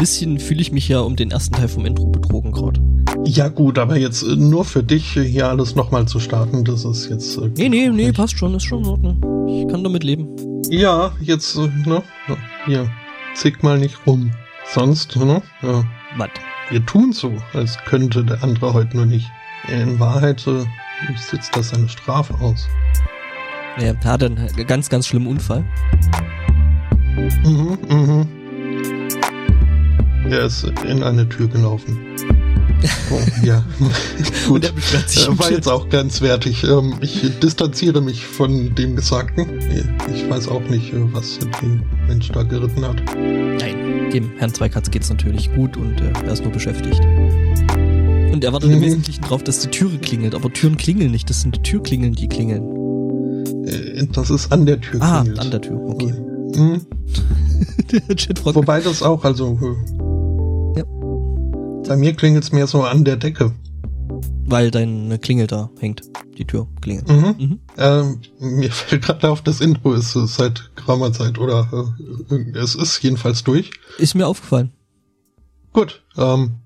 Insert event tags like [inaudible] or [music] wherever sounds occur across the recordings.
bisschen fühle ich mich ja um den ersten Teil vom Intro betrogen gerade. Ja gut, aber jetzt äh, nur für dich hier alles nochmal zu starten, das ist jetzt... Äh, nee, nee, nee, passt schon, ist schon in Ordnung. Ich kann damit leben. Ja, jetzt, äh, ne, hier, zick mal nicht rum. Sonst, ne, ja. Was? Wir tun so, als könnte der andere heute nur nicht. In Wahrheit äh, sitzt das seine Strafe aus. Ja, er hat einen ganz, ganz schlimmen Unfall. Mhm, mhm. Er ist in eine Tür gelaufen. [laughs] Oh, ja, gut. beschwert sich War [laughs] jetzt auch grenzwertig. Ähm, Ich distanziere mich von dem Gesagten. Ich weiß auch nicht, äh, was den Mensch da geritten hat. Nein, dem Herrn Zweikatz geht's natürlich gut und äh, er ist nur beschäftigt. Und er wartet im Mhm. Wesentlichen drauf, dass die Türe klingelt. Aber Türen klingeln nicht, das sind die Türklingeln, die klingeln. Äh, Das ist an der Tür Ah, klingelt. an der Tür, okay. Mhm. [laughs] Wobei das auch, also. Bei mir klingelt es mehr so an der Decke. weil deine Klingel da hängt. Die Tür klingelt. Mhm. Mhm. Ähm, mir [laughs] fällt gerade auf, das Intro ist äh, seit geraumer Zeit oder äh, es ist jedenfalls durch. Ist mir aufgefallen. Gut. Ähm,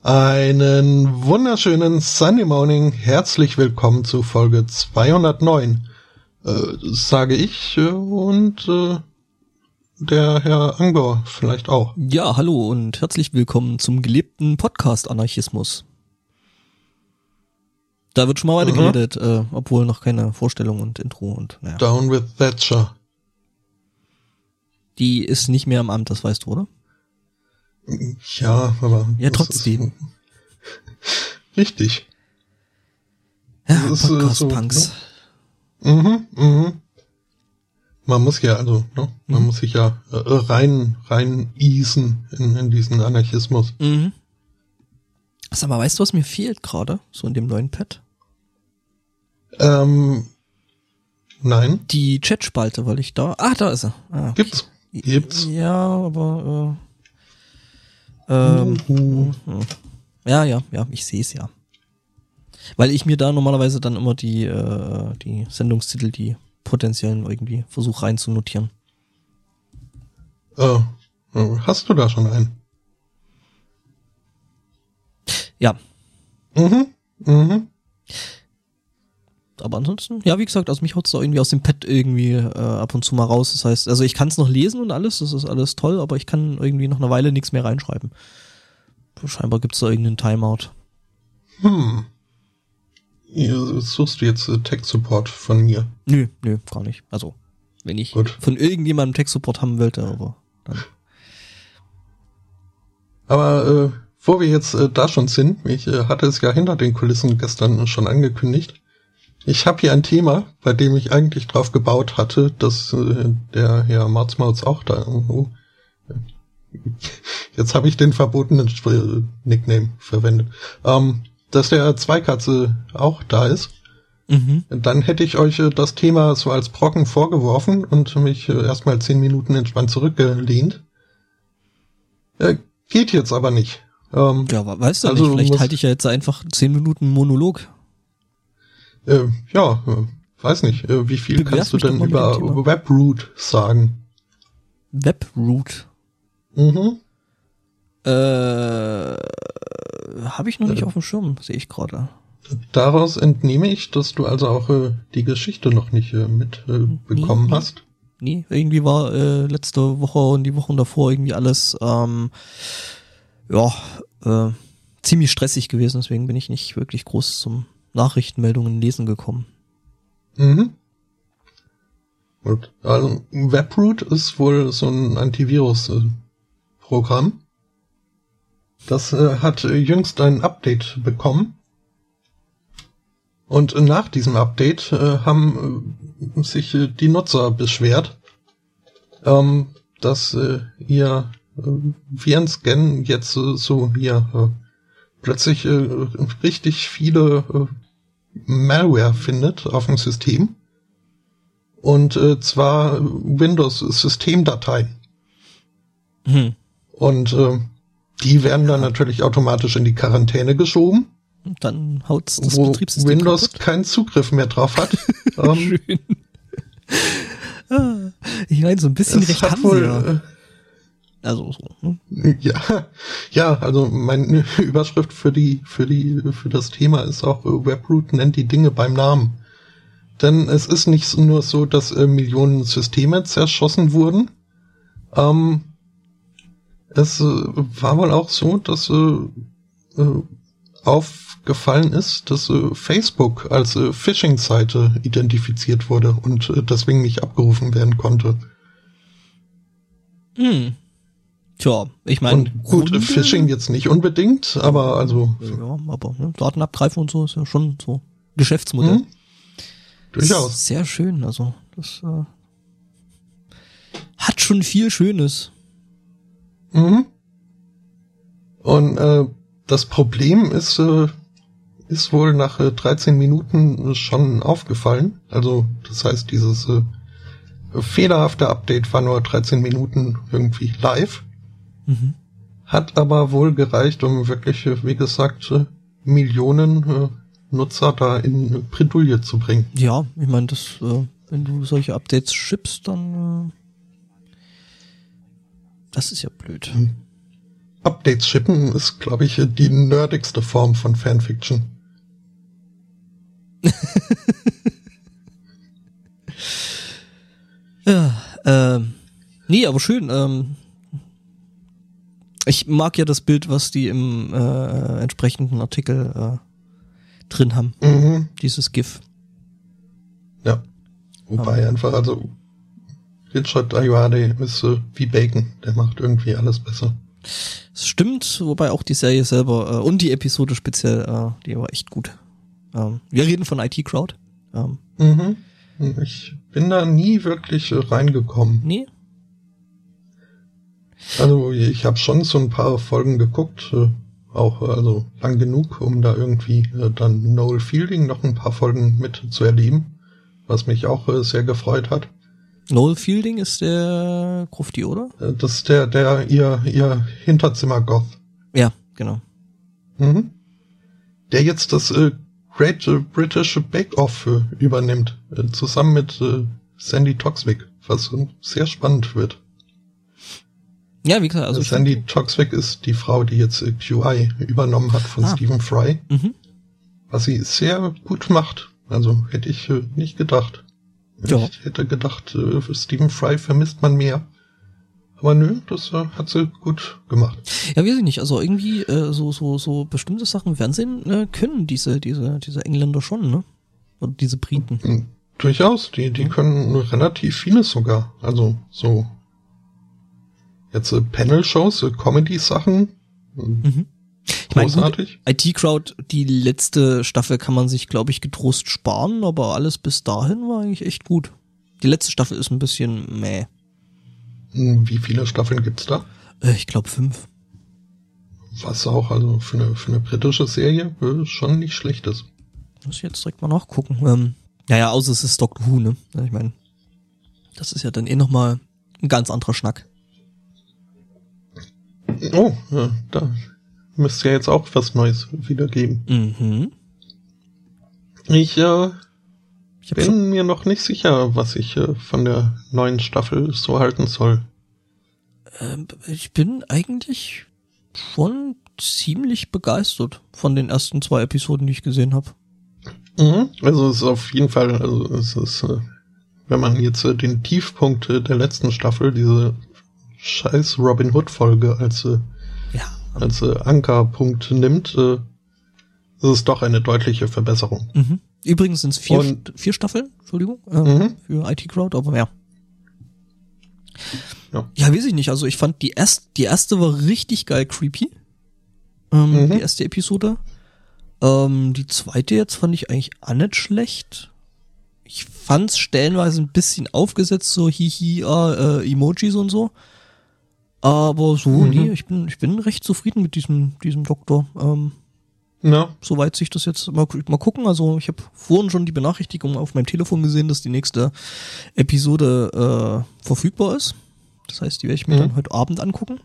einen wunderschönen Sunday Morning. Herzlich willkommen zu Folge 209. Äh, sage ich äh, und äh, der Herr Angor vielleicht auch. Ja, hallo und herzlich willkommen zum gelebten Podcast Anarchismus. Da wird schon mal weiter Mhm. geredet, äh, obwohl noch keine Vorstellung und Intro und naja. Down with Thatcher. Die ist nicht mehr im Amt, das weißt du, oder? Ja, aber. Ja, trotzdem. Ist, [laughs] richtig. Ja, äh, Podcast so, Punks. Mhm, mhm. Man muss ja, also, ne, man Mhm. muss sich ja äh, rein, rein easen in, in diesen Anarchismus. Mhm. Sag mal, weißt du, was mir fehlt gerade, so in dem neuen Pad? Ähm, nein, Die Chatspalte, weil ich da. Ah, da ist er. Ah, okay. gibt's. Gibt's. Ja, aber äh, ähm, Uh, hm. ja, ja, ja, ich sehe es ja. Weil ich mir da normalerweise dann immer die äh, die Sendungstitel, die potenziellen irgendwie versuche reinzunotieren. äh, äh, hast du da schon einen? Ja, Mhm, mhm. aber ansonsten, ja, wie gesagt, also mich haut's da irgendwie aus dem Pad irgendwie äh, ab und zu mal raus. Das heißt, also ich kann es noch lesen und alles, das ist alles toll, aber ich kann irgendwie noch eine Weile nichts mehr reinschreiben. Scheinbar gibt's da irgendeinen Timeout. Hm. Suchst du jetzt äh, Tech-Support von mir. Nö, nö, gar nicht. Also, wenn ich Gut. von irgendjemandem Tech-Support haben wollte, aber dann. Aber äh, wo wir jetzt äh, da schon sind, ich äh, hatte es ja hinter den Kulissen gestern schon angekündigt. Ich habe hier ein Thema, bei dem ich eigentlich drauf gebaut hatte, dass äh, der Herr Marzmauz auch da irgendwo. [laughs] Jetzt habe ich den verbotenen Sp- Nickname verwendet. Ähm, dass der Zweikatze auch da ist. Mhm. Dann hätte ich euch äh, das Thema so als Brocken vorgeworfen und mich äh, erstmal zehn Minuten entspannt zurückgelehnt. Äh, geht jetzt aber nicht. Ähm, Ja, we- weißt du Also, nicht, vielleicht halte ich ja jetzt einfach zehn Minuten Monolog. äh, ja, weiß nicht. Wie viel Bewerf kannst du denn über. Webroot sagen? Webroot. Mhm. Äh, habe ich noch nicht Äh. auf dem Schirm, sehe ich gerade. Daraus entnehme ich, dass du also auch äh, die Geschichte noch nicht äh, mitbekommen äh, bekommen nee. hast. Nee, irgendwie war äh, letzte Woche und die Wochen davor irgendwie alles ähm, ja äh, ziemlich stressig gewesen, deswegen bin ich nicht wirklich groß zum Nachrichtenmeldungen lesen gekommen. Mhm. Gut. Also Webroot ist wohl so ein Antivirus-Programm. Das äh, hat jüngst ein Update bekommen. Und nach diesem Update äh, haben äh, sich äh, die Nutzer beschwert, ähm, dass äh, ihr äh, Virenscan jetzt so hier plötzlich richtig viele Malware findet auf dem System. Und zwar Windows-Systemdateien. Hm. Und äh, die werden dann natürlich automatisch in die Quarantäne geschoben, Und dann haut's das wo Betriebssystem Windows kaputt. keinen Zugriff mehr drauf hat. [laughs] ähm, Schön. Ah, ich meine, so ein bisschen es recht hat haben wohl, sie ja. äh, Also so. Ne? Ja, ja, also meine [laughs] Überschrift für die, für die, für das Thema ist auch äh, Webroot nennt die Dinge beim Namen. Denn es ist nicht nur so, dass äh, Millionen Systeme zerschossen wurden. Ähm, es äh, war wohl auch so, dass äh, äh, aufgefallen ist, dass äh, Facebook als äh, Phishing-Seite identifiziert wurde und äh, deswegen nicht abgerufen werden konnte. Hm. Tja, ich meine. Gut, Grunde, Phishing jetzt nicht unbedingt, aber also. Ja, aber ne, Daten abgreifen und so ist ja schon so Geschäftsmodell. Hm? Durchaus. Sehr schön, also das äh, hat schon viel Schönes. Mhm. Und äh, das Problem ist, äh, ist wohl nach äh, 13 Minuten schon aufgefallen. Also das heißt, dieses äh, fehlerhafte Update war nur 13 Minuten irgendwie live. Mhm. Hat aber wohl gereicht, um wirklich, äh, wie gesagt, äh, Millionen äh, Nutzer da in Bredouille zu bringen. Ja, ich meine, das, äh, wenn du solche Updates schippst, dann äh, das ist ja blöd. Hm. Updates schippen ist, glaube ich, die nerdigste Form von Fanfiction. [laughs] ja, ähm, nee, aber schön. Ähm, ich mag ja das Bild, was die im äh, entsprechenden Artikel äh, drin haben. Mhm. Dieses GIF. Ja. Wobei um. einfach, also Richard Ayoade ist äh, wie Bacon. Der macht irgendwie alles besser. Es stimmt, wobei auch die Serie selber äh, und die Episode speziell, äh, die war echt gut. Ähm, wir reden von IT Crowd. Ähm, mhm. Ich bin da nie wirklich äh, reingekommen. Nee? Also ich habe schon so ein paar Folgen geguckt, äh, auch also lang genug, um da irgendwie äh, dann Noel Fielding noch ein paar Folgen mit zu erleben, was mich auch äh, sehr gefreut hat. Noel Fielding ist der Grufti, oder? Äh, das ist der, der ihr, ihr Hinterzimmer-Goth. Ja, genau. Mhm. Der jetzt das äh, Great British Bake Off äh, übernimmt, äh, zusammen mit äh, Sandy Toxvig, was sehr spannend wird. Ja, wie gesagt, also. Sandy Toxvig ist die Frau, die jetzt äh, QI übernommen hat von ah. Stephen Fry. Mhm. Was sie sehr gut macht. Also hätte ich äh, nicht gedacht. Ja. Ich hätte gedacht, äh, Stephen Fry vermisst man mehr. Aber nö, das äh, hat sie gut gemacht. Ja, weiß ich nicht. Also irgendwie äh, so so so bestimmte Sachen im Fernsehen äh, können diese diese diese Engländer schon, ne? Oder diese Briten. Mhm. Durchaus. Die die können relativ vieles sogar. Also so jetzt äh, Panel-Shows, äh, Comedy-Sachen. Mhm. Ich meine, IT-Crowd, die letzte Staffel kann man sich, glaube ich, getrost sparen, aber alles bis dahin war eigentlich echt gut. Die letzte Staffel ist ein bisschen meh. Hm, wie viele Staffeln gibt's da? Äh, ich glaube fünf. Was auch also für eine, für eine britische Serie äh, schon nicht schlecht ist. Muss ich jetzt direkt mal nachgucken. Ähm, naja, außer es ist Doctor Who, ne? Ich meine, das ist ja dann eh nochmal ein ganz anderer Schnack. Oh, ja, da müsste ja jetzt auch was Neues wieder geben. Mhm. Ich, äh, ich bin mir noch nicht sicher, was ich äh, von der neuen Staffel so halten soll. Ähm, ich bin eigentlich schon ziemlich begeistert von den ersten zwei Episoden, die ich gesehen habe. Mhm. Also es ist auf jeden Fall, also es ist, äh, wenn man jetzt äh, den Tiefpunkt äh, der letzten Staffel, diese scheiß Robin Hood Folge als, ja. Als äh, Ankerpunkt nimmt, äh, ist es doch eine deutliche Verbesserung. Mhm. Übrigens sind es vier, Und, vier Staffeln, Entschuldigung, äh, mhm. für IT Crowd, aber mehr. Ja. ja, weiß ich nicht. Also ich fand die erste, die erste war richtig geil creepy. Ähm, mhm. Die erste Episode. Ähm, die zweite jetzt fand ich eigentlich auch nicht schlecht. Ich fand's stellenweise ein bisschen aufgesetzt, so hihi, äh, Emojis und so. Aber so, mhm. nee, ich bin, ich bin recht zufrieden mit diesem, diesem Doktor. Ähm, ja. Soweit sich das jetzt mal, mal gucken. Also ich habe vorhin schon die Benachrichtigung auf meinem Telefon gesehen, dass die nächste Episode äh, verfügbar ist. Das heißt, die werde ich mir mhm. dann heute Abend angucken.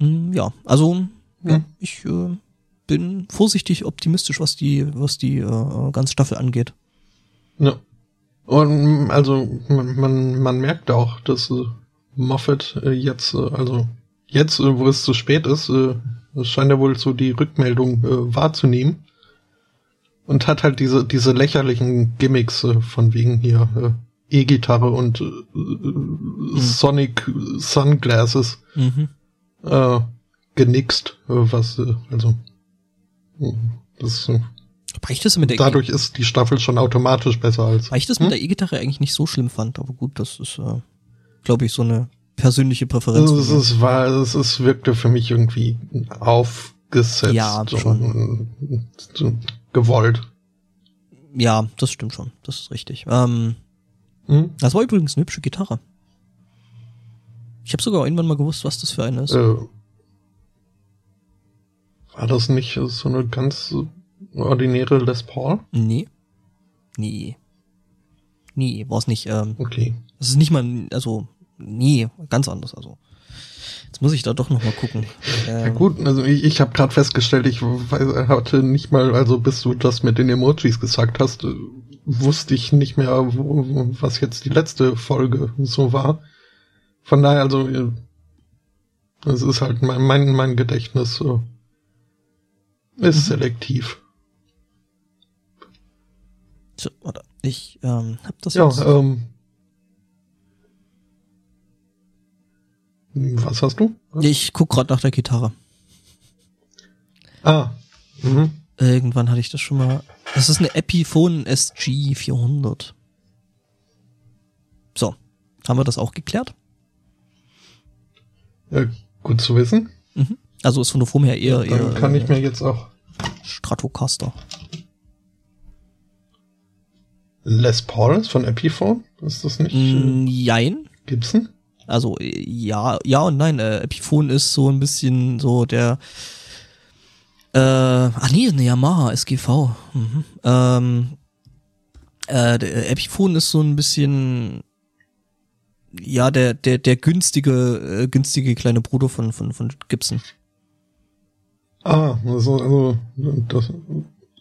Hm, ja, also mhm. ja, ich äh, bin vorsichtig optimistisch, was die, was die äh, ganze Staffel angeht. Ja. Und also man, man, man merkt auch, dass Moffat äh, jetzt, äh, also jetzt, äh, wo es zu spät ist, äh, scheint er wohl so die Rückmeldung äh, wahrzunehmen und hat halt diese diese lächerlichen Gimmicks äh, von wegen hier äh, E-Gitarre und äh, mhm. Sonic Sunglasses mhm. äh, genixt, äh, was äh, also das Weil das mit der dadurch e ist die Staffel schon automatisch besser als. Weil ich das mit hm? der E-Gitarre eigentlich nicht so schlimm fand, aber gut, das ist, äh, glaube ich, so eine persönliche Präferenz. Es ist, war, es ist, wirkte für mich irgendwie aufgesetzt. Ja, schon. Gewollt. Ja, das stimmt schon. Das ist richtig. Ähm, hm? Das war übrigens eine hübsche Gitarre. Ich habe sogar irgendwann mal gewusst, was das für eine ist. Äh, war das nicht so eine ganz ordinäre Les Paul? Nee. Nee. Nee, war es nicht. Ähm, okay. Es ist nicht mal, also, nee, ganz anders. Also, jetzt muss ich da doch noch mal gucken. Ähm, ja gut, also ich, ich habe gerade festgestellt, ich hatte nicht mal, also bis du das mit den Emojis gesagt hast, wusste ich nicht mehr, wo, was jetzt die letzte Folge so war. Von daher, also, es ist halt mein, mein, mein Gedächtnis so ist mhm. selektiv. So, warte. Ich ähm, hab das ja, jetzt. Ähm, was hast du? Ich guck gerade nach der Gitarre. Ah. Mhm. Irgendwann hatte ich das schon mal. Das ist eine Epiphone SG 400. So, haben wir das auch geklärt? Ja, gut zu wissen. Mhm. Also ist von der Form her eher. Ja, dann kann ich mir jetzt auch. Stratocaster. Les Paul ist von Epiphone? Ist das nicht? Mm, jein. Gibson? Also ja, ja und nein. Äh, Epiphone ist so ein bisschen so der. Äh, ach nee, eine Yamaha SGV. Mhm. Ähm, äh, der Epiphone ist so ein bisschen ja der der der günstige äh, günstige kleine Bruder von von von Gibson. Ah, also, also das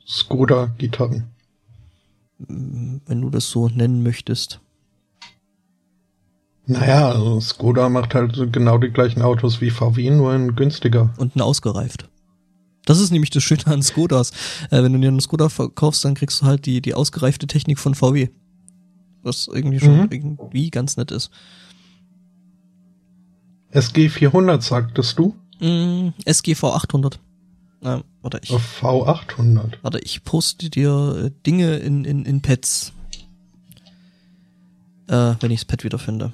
Skoda-Gitarren. Wenn du das so nennen möchtest. Naja, also Skoda macht halt genau die gleichen Autos wie VW, nur in günstiger. Und ein ausgereift. Das ist nämlich das Schöne an Skodas. Äh, wenn du dir einen Skoda verkaufst, dann kriegst du halt die, die ausgereifte Technik von VW. Was irgendwie schon mhm. irgendwie ganz nett ist. SG 400 sagtest du? Mm, SGV 800. Na, warte, ich. V800. Warte, ich poste dir äh, Dinge in, in, in Pads. Äh, wenn ich das Pad wiederfinde.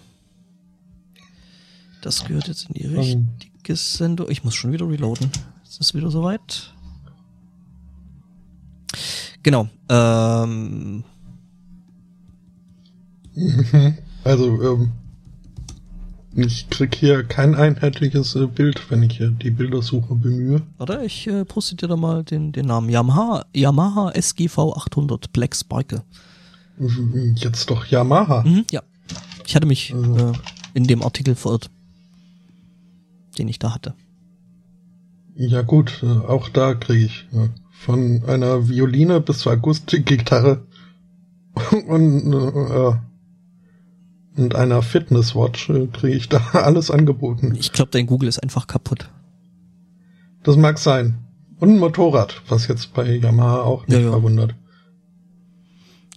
Das gehört jetzt in die richtige Sendung. Ich muss schon wieder reloaden. Ist es wieder soweit? Genau. Ähm. [laughs] Also, ähm, ich krieg hier kein einheitliches äh, Bild, wenn ich hier die Bildersuche bemühe. Warte, ich äh, poste dir da mal den, den Namen. Yamaha, Yamaha SGV 800 Black Sparkle. [laughs] Jetzt doch Yamaha. Mhm, ja. Ich hatte mich also. äh, in dem Artikel verirrt, den ich da hatte. Ja gut, äh, auch da kriege ich von einer Violine bis zur Akustikgitarre [laughs] und äh, und einer Fitnesswatch äh, kriege ich da [laughs] alles angeboten. Ich glaube, dein Google ist einfach kaputt. Das mag sein. Und ein Motorrad, was jetzt bei Yamaha auch nicht ja, ja. verwundert.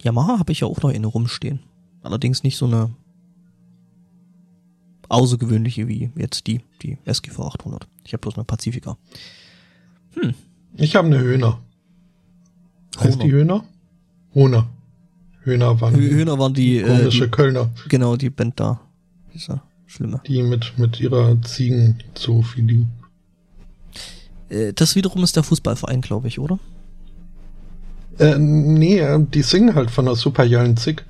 Yamaha habe ich ja auch noch in rumstehen. Allerdings nicht so eine außergewöhnliche wie jetzt die, die SGV 800. Ich habe bloß eine Pazifika. Hm. Ich habe eine Höhner. Heißt Hohner. die Höhner? Hohner. Höhner waren, Höhner waren die äh, komische äh, die, Kölner. Genau, die Band da. Dieser schlimme. Die mit, mit ihrer Ziegenzoofilie. Äh, das wiederum ist der Fußballverein, glaube ich, oder? Äh, nee, äh, die singen halt von der Superjallen Zick.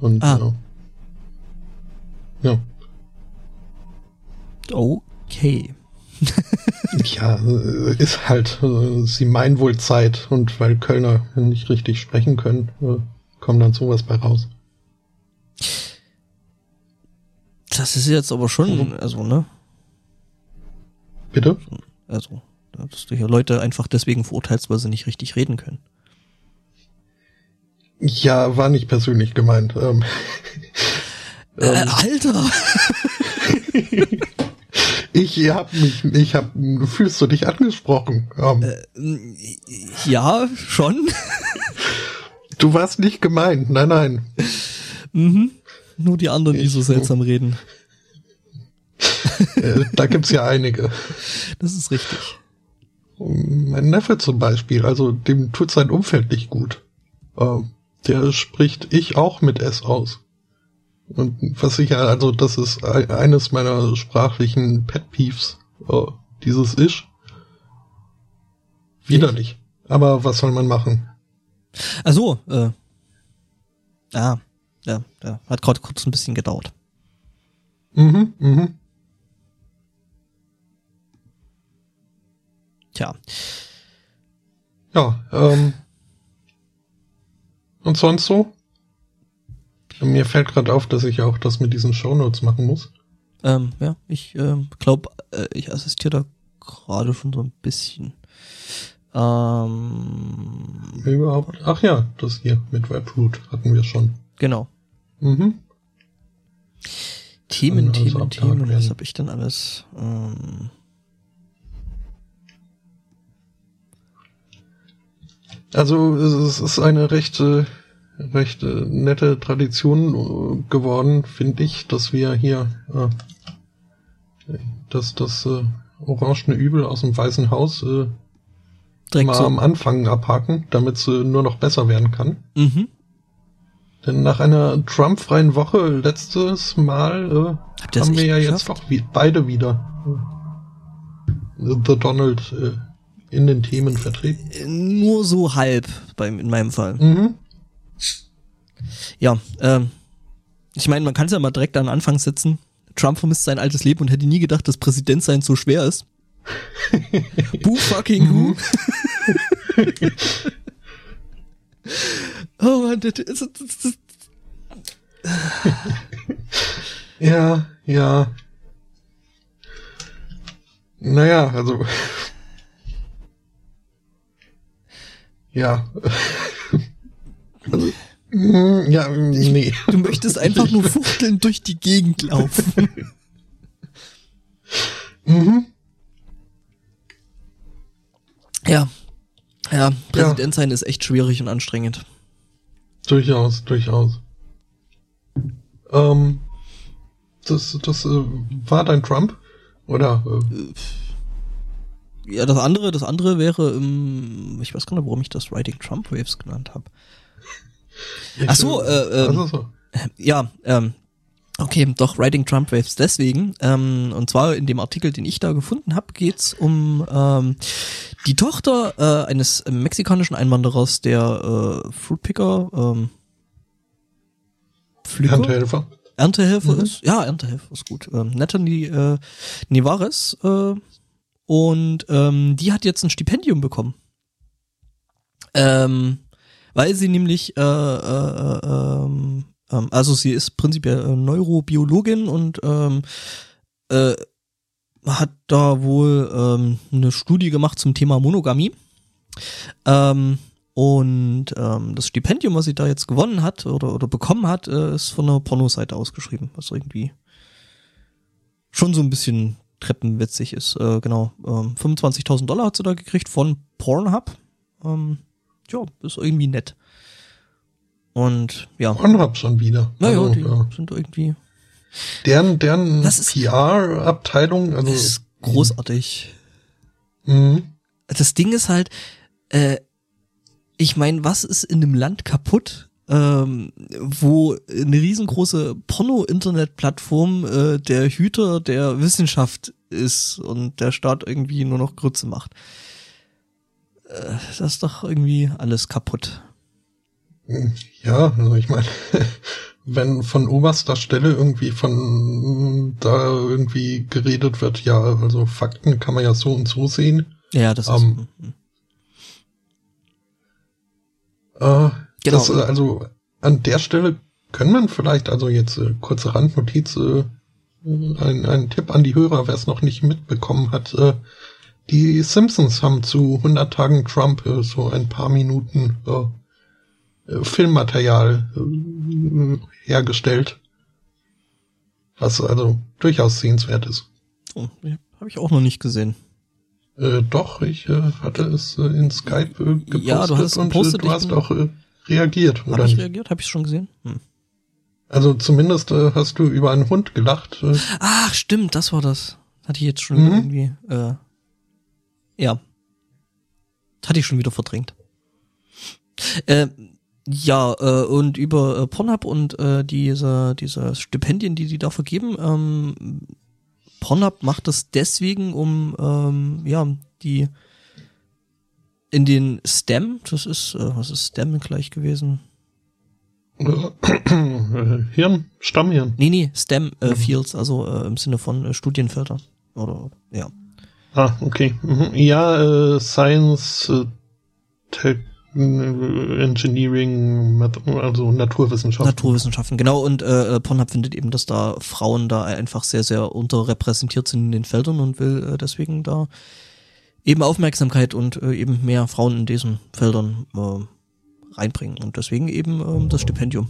Und, ah. ja. ja. Okay. [laughs] ja, ist halt, sie meinen wohl Zeit und weil Kölner nicht richtig sprechen können, kommt dann sowas bei raus. Das ist jetzt aber schon, also, ne? Bitte? Also, dass du hier Leute einfach deswegen verurteilst, weil sie nicht richtig reden können. Ja, war nicht persönlich gemeint. Ähm, äh, Alter! [laughs] [laughs] ich hab mich, ich hab, fühlst du dich angesprochen? Um, äh, ja, schon. [laughs] Du warst nicht gemeint, nein, nein. Mhm. Nur die anderen, die so seltsam reden. Äh, da gibt's ja einige. Das ist richtig. Mein Neffe zum Beispiel, also dem tut sein Umfeld nicht gut. Ähm, der spricht ich auch mit S aus. Und was ich ja, also das ist eines meiner sprachlichen Pet Peeves, oh, dieses Isch. Widerlich. Aber was soll man machen? Also, äh, ja, ja, ja, hat gerade kurz ein bisschen gedauert. Mhm, mhm. Tja. Ja, ähm. Und sonst so? Mir fällt gerade auf, dass ich auch das mit diesen Shownotes machen muss. Ähm, ja, ich ähm, glaube, äh, ich assistiere da gerade schon so ein bisschen. Ähm, Überhaupt? Ach ja, das hier mit Webroot hatten wir schon. Genau. Mhm. Themen, Themen, Themen. Was habe ich denn alles? Ähm, Also es ist eine recht, recht nette Tradition äh, geworden, finde ich, dass wir hier äh, das, das äh, orangene Übel aus dem Weißen Haus äh, Direkt mal so. am Anfang abhaken, damit es äh, nur noch besser werden kann. Mhm. Denn nach einer Trump-freien Woche letztes Mal äh, haben wir ja geschafft? jetzt doch wie, beide wieder äh, The Donald äh, in den Themen vertreten? Nur so halb beim, in meinem Fall. Mhm. Ja, ähm, ich meine, man kann es ja mal direkt an Anfang setzen. Trump vermisst sein altes Leben und hätte nie gedacht, dass Präsidentsein so schwer ist. [laughs] Boo fucking who? Mhm. [laughs] oh man, das, das, das, [laughs] ja, ja. Naja, also Ja. Also, mm, ja, nee. [laughs] Du möchtest einfach nur fuchteln durch die Gegend laufen. [laughs] mhm. Ja. Ja, Präsident sein ist echt schwierig und anstrengend. Durchaus, durchaus. Ähm, das, das äh, war dein Trump? Oder? Äh? äh ja, das andere, das andere wäre, ähm, ich weiß gar nicht, warum ich das Writing Trump Waves genannt habe. Ach so, äh, ähm, so. ja, ähm, okay, doch Writing Trump Waves deswegen. Ähm, und zwar in dem Artikel, den ich da gefunden habe, geht's um ähm, die Tochter äh, eines mexikanischen Einwanderers, der äh, Fruitpicker, ähm, Erntehelfer. Erntehelfer mhm. ist. Ja, Erntehelfer ist gut. Ähm, Natalie äh, Nivares äh, und ähm, die hat jetzt ein Stipendium bekommen. Ähm, weil sie nämlich, äh, äh, ähm, ähm, also sie ist prinzipiell äh, Neurobiologin und ähm, äh, hat da wohl ähm, eine Studie gemacht zum Thema Monogamie. Ähm, und ähm, das Stipendium, was sie da jetzt gewonnen hat oder, oder bekommen hat, äh, ist von einer Pornoseite ausgeschrieben, was irgendwie schon so ein bisschen treppenwitzig ist. Äh, genau, ähm, 25.000 Dollar hat sie da gekriegt von Pornhub. Ja, ist irgendwie nett. Und ja. Pornhub schon wieder. Naja, also, die ja. sind irgendwie. Deren, deren PR-Abteilung, also. ist großartig. Mhm. Das Ding ist halt, äh, ich meine, was ist in einem Land kaputt, ähm, wo eine riesengroße Porno-Internet-Plattform äh, der Hüter der Wissenschaft ist und der Staat irgendwie nur noch Grütze macht. Äh, das ist doch irgendwie alles kaputt. Ja, also ich meine, [laughs] wenn von oberster Stelle irgendwie von da irgendwie geredet wird, ja, also Fakten kann man ja so und so sehen. Ja, das ist. Ähm, äh, Genau. Das, also an der Stelle können man vielleicht, also jetzt äh, kurze Randnotiz, äh, ein, ein Tipp an die Hörer, wer es noch nicht mitbekommen hat. Äh, die Simpsons haben zu 100 Tagen Trump äh, so ein paar Minuten äh, äh Filmmaterial äh, hergestellt. Was also durchaus sehenswert ist. Oh, habe ich auch noch nicht gesehen. Äh, doch, ich äh, hatte es in Skype gepostet Ja, du hast und du hast auch reagiert, Habe ich nicht? reagiert? Habe ich schon gesehen? Hm. Also zumindest hast du über einen Hund gelacht. Ach, stimmt, das war das. Hatte ich jetzt schon Mhm. irgendwie, äh, ja. Hatte ich schon wieder verdrängt. Äh, ja, äh, und über äh, Pornhub und äh, diese, diese Stipendien, die die da vergeben, ähm, Pornhub macht das deswegen, um, ähm, ja, die in den STEM, das ist, äh, was ist STEM gleich gewesen? [coughs] Hirn, Stammhirn. Nee, nee, STEM äh. Fields, also äh, im Sinne von äh, Studienfelder. Oder, ja. Ah, okay. Mhm. Ja, äh, Science, äh, Tech, äh, Engineering, Math also Naturwissenschaften. Naturwissenschaften, genau. Und äh, äh, Pornhub findet eben, dass da Frauen da einfach sehr, sehr unterrepräsentiert sind in den Feldern und will äh, deswegen da eben Aufmerksamkeit und äh, eben mehr Frauen in diesen Feldern äh, reinbringen. Und deswegen eben ähm, das Stipendium.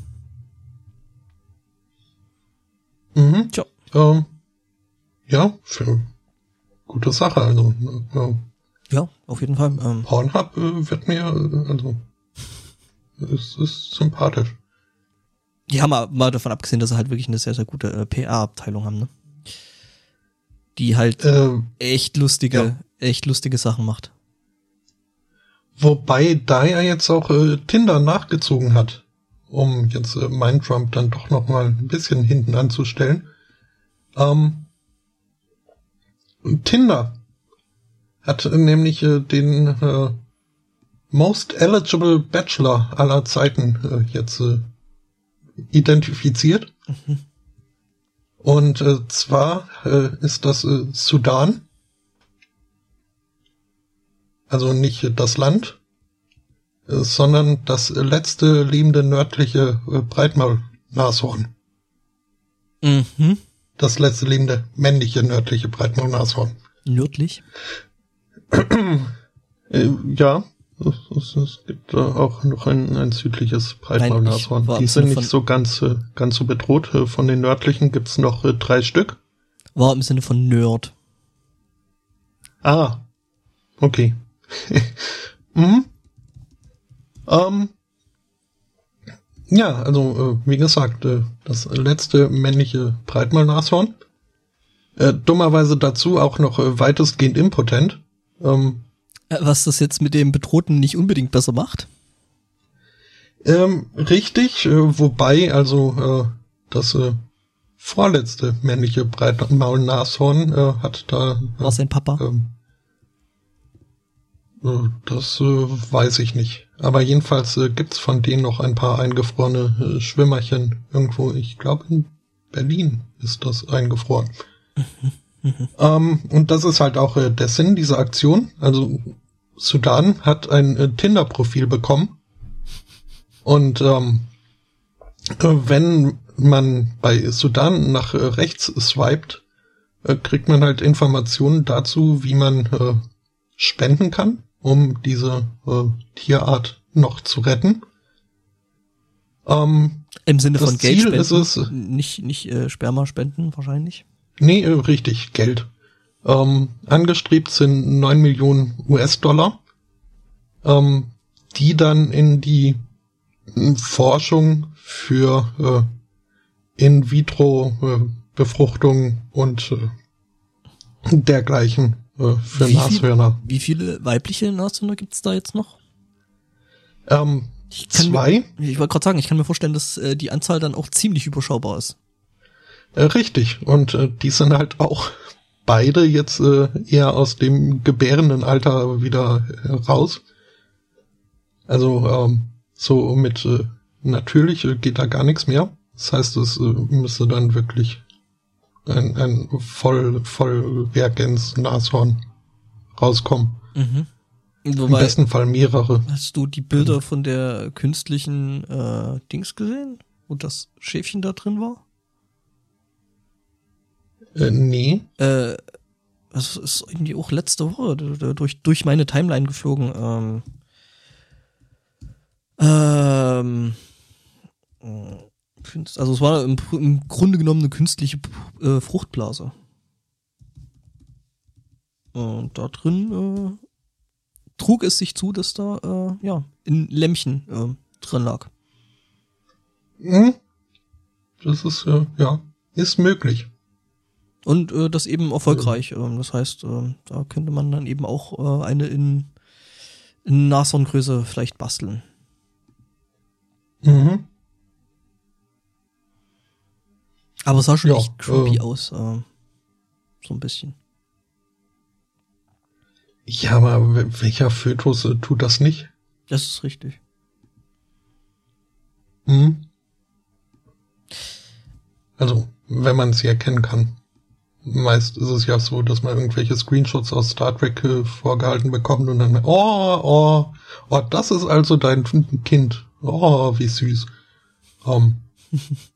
mhm. Tja. Ähm, ja, für gute Sache. Also äh, Ja, auf jeden Fall. Ähm, Pornhub äh, wird mir, äh, also es ist sympathisch. die haben mal, mal davon abgesehen, dass sie halt wirklich eine sehr, sehr gute äh, PR-Abteilung haben, ne? Die halt Äh, echt lustige, ja. echt lustige Sachen macht. wobei da ja jetzt auch äh, Tinder nachgezogen hat, um jetzt äh, Mindtrump dann doch noch mal ein bisschen hinten anzustellen. Ähm, Tinder hat nämlich äh, den äh, Most Eligible Bachelor aller Zeiten äh, jetzt äh, identifiziert. Und äh, zwar äh, ist das äh, Sudan. Also nicht das Land, äh, sondern das letzte lebende nördliche äh, Breitmaulnashorn. Mhm. Das letzte lebende männliche nördliche Breitmaulnashorn. Nördlich. Äh, ja, es, es, gibt auch noch ein, ein südliches Breitmaulnashorn. Die sind nicht so ganz, äh, ganz so bedroht. Äh, Von den nördlichen gibt's noch äh, drei Stück. War im Sinne von Nerd. Ah, okay. [laughs] mhm. ähm, ja, also äh, wie gesagt, äh, das letzte männliche Breitmaulnashorn. Äh, dummerweise dazu auch noch äh, weitestgehend impotent. Ähm, Äh, Was das jetzt mit dem Bedrohten nicht unbedingt besser macht. ähm, richtig, äh, wobei also äh, das vorletzte männliche Breitmaulnashorn hat da War sein Papa. Ähm, äh, das weiß ich nicht. Aber jedenfalls äh, gibt's von denen noch ein paar eingefrorene äh, Schwimmerchen irgendwo. Ich glaube in Berlin ist das eingefroren. [laughs] ähm, und das ist halt auch äh, der Sinn dieser Aktion. Also Sudan hat ein äh, Tinder-Profil bekommen. Und ähm, äh, wenn man bei Sudan nach äh, rechts swiped, kriegt man halt Informationen dazu, wie man spenden kann, um diese äh, Tierart noch zu retten. Ähm, Im Sinne von Geld Ziel spenden. ist es- nicht nicht äh, Sperma spenden wahrscheinlich. nee, äh, richtig, Geld. Ähm, angestrebt sind 9 Millionen US-Dollar, ähm, die dann in die äh, Forschung für äh, In-vitro-Befruchtung und äh, dergleichen äh, für Wie viel- Nashörner. Wie viele weibliche Nashörner gibt's da jetzt noch? Ähm, Ich zwei? Mir, ich wollte gerade sagen, ich kann mir vorstellen, dass äh, die Anzahl dann auch ziemlich überschaubar ist. Äh, richtig. Und äh, die sind halt auch beide jetzt äh, eher aus dem gebärenden Alter wieder raus. Also ähm, so mit äh, natürlich äh, geht da gar nichts mehr. Das heißt, es äh, müsste dann wirklich ein, ein voll vollwertiges Nashorn rauskommen. Mhm. Im Wobei, besten Fall mehrere. hast du die Bilder von der künstlichen äh, Dings gesehen, wo das Schäfchen da drin war? Äh, nee. Äh, das ist irgendwie auch letzte Woche durch, durch meine Timeline geflogen. Ähm, ähm, äh, also es war im, im Grunde genommen eine künstliche äh, Fruchtblase. Und da drin äh, trug es sich zu, dass da äh, ja in Lämmchen äh, drin lag. Das ist äh, ja ist möglich. Und äh, das eben erfolgreich. Äh, das heißt, äh, da könnte man dann eben auch äh, eine in, in Nashorngröße vielleicht basteln. Mhm. Aber es sah schon Ja, echt creepy äh. aus. Äh, so ein bisschen. Ja, aber welcher Fötus äh, tut das nicht? Das ist richtig. Mhm. Also, wenn man sie erkennen kann. Meist ist es ja so, dass man irgendwelche Screenshots aus Star Trek äh, vorgehalten bekommt und dann, oh, oh, oh, das ist also dein Kind. Oh, wie süß. Ähm, [laughs]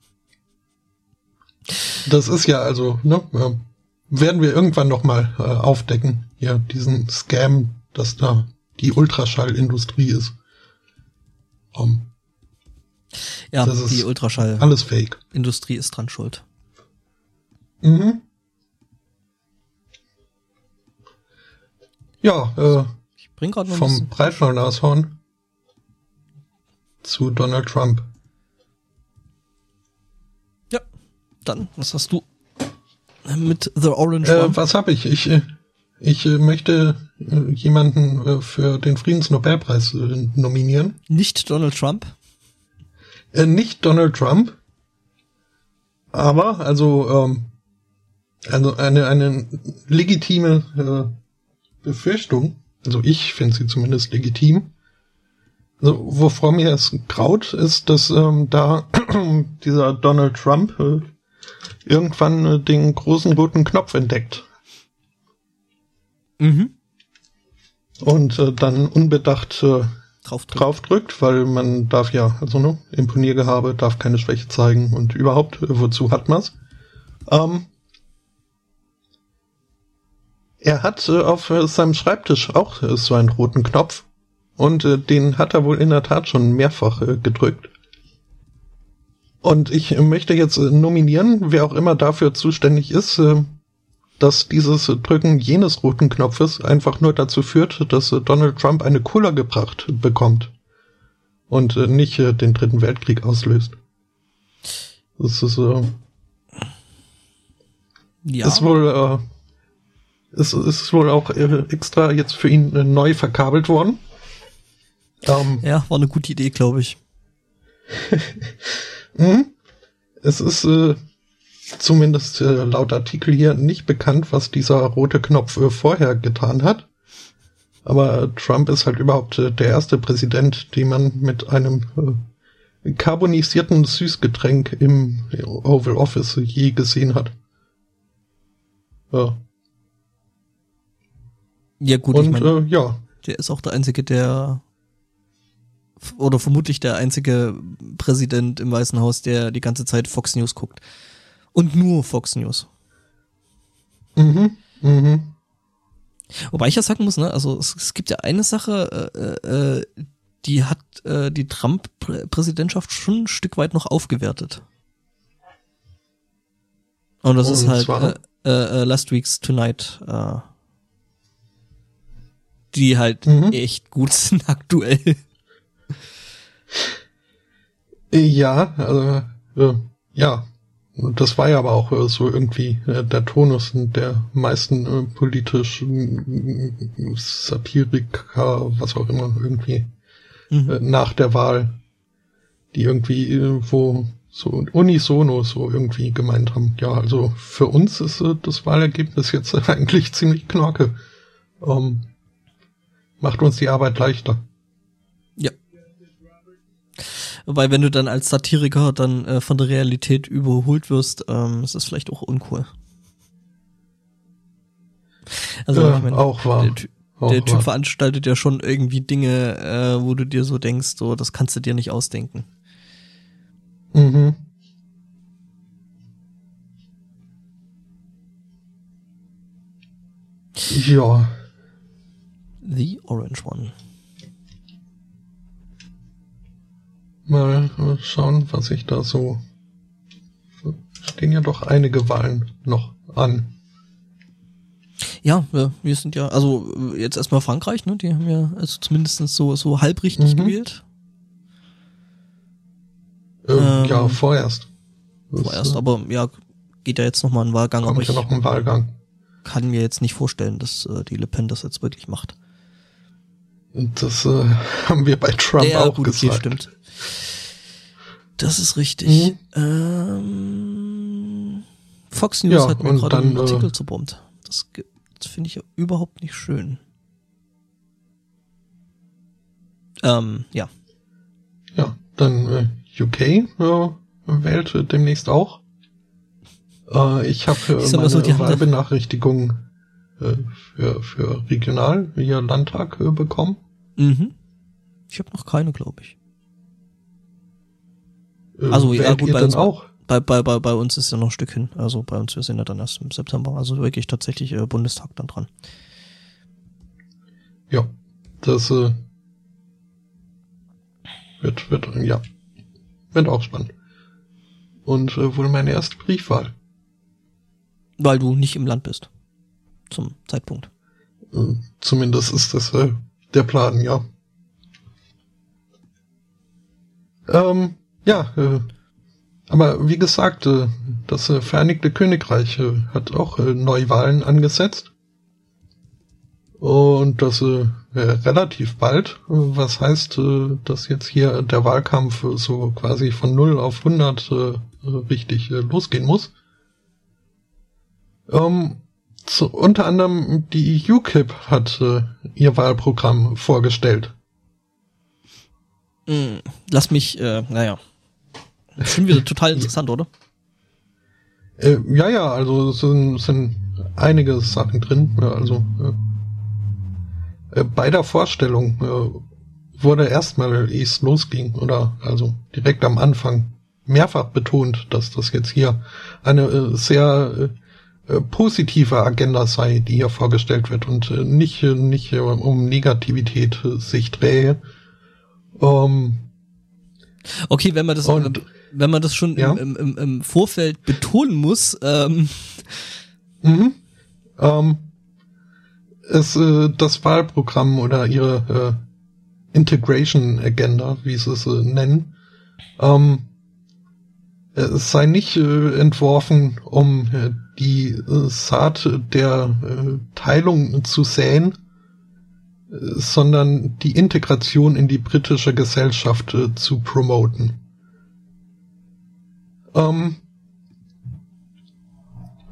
das ist ja also, ne, werden wir irgendwann noch mal äh, aufdecken, ja, diesen Scam, dass da die Ultraschallindustrie ist. Ähm, Ja, Das ist die Ultraschallindustrie alles fake. ist dran schuld. Mhm. Ja, äh, Ich bring gerade noch vom. Breitmaulnashorn zu Donald Trump. Dann, was hast du mit The Orange Äh, One? was habe ich? Ich, äh, ich äh, möchte äh, jemanden äh, für den Friedensnobelpreis äh, nominieren. Nicht Donald Trump. Äh, nicht Donald Trump, aber also ähm, also eine eine legitime äh, Befürchtung. Also ich finde sie zumindest legitim. Also wovor mir es graut, ist, dass ähm, da [clears throat] dieser Donald Trump äh, irgendwann den großen roten Knopf entdeckt Mhm. und äh, dann unbedacht äh, Drauf drücken. drauf drückt, weil man darf ja, also ne, Imponiergehabe, darf keine Schwäche zeigen und überhaupt, äh, wozu hat man's? Ähm, er hat äh, auf äh, seinem Schreibtisch auch äh, so einen roten Knopf und äh, den hat er wohl in der Tat schon mehrfach äh, gedrückt. Und ich möchte jetzt nominieren, wer auch immer dafür zuständig ist, äh, dass dieses Drücken jenes roten Knopfes einfach nur dazu führt, dass Donald Trump eine Cola gebracht bekommt und äh, nicht äh, den dritten Weltkrieg auslöst. Das ist, äh, Ja. ist wohl, äh, ist, ist wohl auch äh, extra jetzt für ihn äh, neu verkabelt worden. Ähm, ja, war eine gute Idee, glaube ich. [laughs] Mhm. Es ist äh, zumindest äh, laut Artikel hier nicht bekannt, was dieser rote Knopf äh, vorher getan hat. Aber Trump ist halt überhaupt äh, der erste Präsident, den man mit einem äh, carbonisierten Süßgetränk im Oval Office je gesehen hat. Ja. Ja, gut, ich Und meine, äh, ja, der ist auch der einzige, der oder vermutlich der einzige Präsident im Weißen Haus, der die ganze Zeit Fox News guckt. Und nur Fox News. mhm, mhm. Wobei ich ja sagen muss, ne, also es, es gibt ja eine Sache, äh, äh, die hat äh, die Trump-Präsidentschaft schon ein Stück weit noch aufgewertet. Und das Und ist halt zwar? äh, äh, Last Week's Tonight, äh, die halt Mhm. echt gut [laughs] sind aktuell. Ja, also, äh, ja. Das war ja aber auch äh, so irgendwie äh, der Tonus der meisten äh, politischen äh, Satiriker, was auch immer, irgendwie Mhm. äh, nach der Wahl, die irgendwie, äh, wo so unisono so irgendwie gemeint haben, ja, also für uns ist äh, das Wahlergebnis jetzt [laughs] eigentlich ziemlich knorke. Ähm, macht uns die Arbeit leichter. Wobei, wenn du dann als Satiriker dann äh, von der Realität überholt wirst, ähm, ist das vielleicht auch uncool. Also, Ja, ich meine, auch wahr. der, Auch der Typ wahr. veranstaltet ja schon irgendwie Dinge, äh, wo du dir so denkst, so, das kannst du dir nicht ausdenken. Mhm. Ja, The Orange One. Mal schauen, was ich da so stehen ja doch einige Wahlen noch an. Ja, wir, sind ja, also jetzt erstmal Frankreich, ne? Die haben ja also zumindest so, so halbrichtig mhm. gewählt. Ähm, ähm, ja, vorerst. vorerst, äh, aber ja, geht ja jetzt nochmal ein Wahlgang. Kommt aber ja noch ein Wahlgang. Kann mir jetzt nicht vorstellen, dass äh, die Le Pen das jetzt wirklich macht. Und das äh, [laughs] haben wir bei Trump ja, auch gut, gesagt. Okay, stimmt. Das ist richtig. Mhm. Ähm, Fox News ja, hat mir gerade einen Artikel äh, zerbombt. Das, das finde ich überhaupt nicht schön. Ähm, ja. Ja, dann äh, UK äh, wählt demnächst auch. Äh, ich habe äh, meine so, Wahlbenachrichtigung äh, für, für regional via Landtag äh, bekommen. Mhm. Ich habe noch keine, glaube ich. Äh, also ja gut, bei uns auch. Bei, bei, bei, bei uns ist ja noch ein Stück hin. Also bei uns, wir sind ja dann erst im September. Also wirklich tatsächlich äh, Bundestag dann dran. Ja, das äh, wird, wird, ja, wird auch spannend. Und äh, wohl meine erste Briefwahl. Weil du nicht im Land bist. Zum Zeitpunkt. Äh, zumindest ist das äh, der Plan, ja. Ähm, ja, äh, aber wie gesagt, äh, das äh, Vereinigte Königreich äh, hat auch äh, Neuwahlen angesetzt. Und das äh, relativ bald, was heißt, dass jetzt hier der Wahlkampf so quasi von 0 auf 100 äh, richtig losgehen muss. Ähm, zu, unter anderem die UKIP hat äh, ihr Wahlprogramm vorgestellt. Hm, lass mich, äh, naja. Schon wieder total interessant, oder? Äh, ja, ja, also es sind, sind einige Sachen drin. Also äh, äh, bei der Vorstellung äh, wurde erstmal, ehe es losging, oder also direkt am Anfang mehrfach betont, dass das jetzt hier eine äh, sehr äh, positive Agenda sei, die hier vorgestellt wird und äh, nicht, äh, nicht um Negativität sich drehe. Ähm, okay, wenn man das, und, wenn man das schon ja? im, im, im Vorfeld betonen muss, ähm. Mhm. Ähm, es, äh, das Wahlprogramm oder ihre äh, Integration Agenda, wie sie es äh, nennen, ähm, es sei nicht äh, entworfen, um äh, die äh, Saat der Teilung zu säen, sondern die Integration in die britische Gesellschaft zu promoten. Ähm,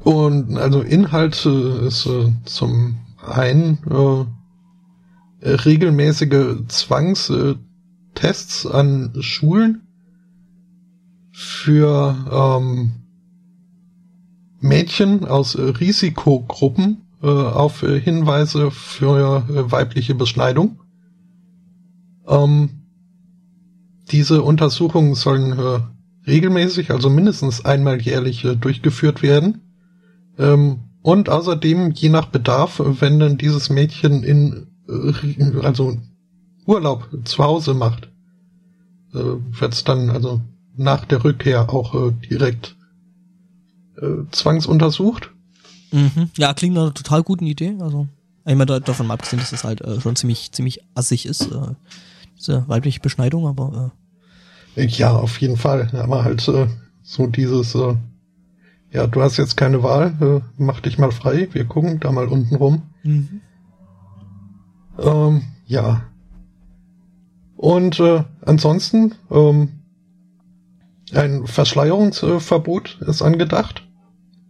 und also Inhalt ist zum einen regelmäßige Zwangstests an Schulen für ähm, Mädchen aus äh, Risikogruppen äh, auf äh, Hinweise für äh, weibliche Beschneidung. Ähm, diese Untersuchungen sollen äh, regelmäßig, also mindestens einmal jährlich äh, durchgeführt werden. Ähm, und außerdem, je nach Bedarf, wenn dann dieses Mädchen in also Urlaub zu Hause macht, wird es dann also nach der Rückkehr auch direkt äh, zwangsuntersucht. Mhm. Ja, klingt nach einer total guten Idee. Also, ich meine, davon mal abgesehen, dass es halt äh, schon ziemlich, ziemlich assig ist, äh, diese weibliche Beschneidung, aber. Äh. Ja, auf jeden Fall. Aber halt äh, so dieses, äh, ja, du hast jetzt keine Wahl, äh, mach dich mal frei, wir gucken da mal unten rum. Mhm. Ähm, ja. Und äh, ansonsten, ähm, ein Verschleierungsverbot ist angedacht.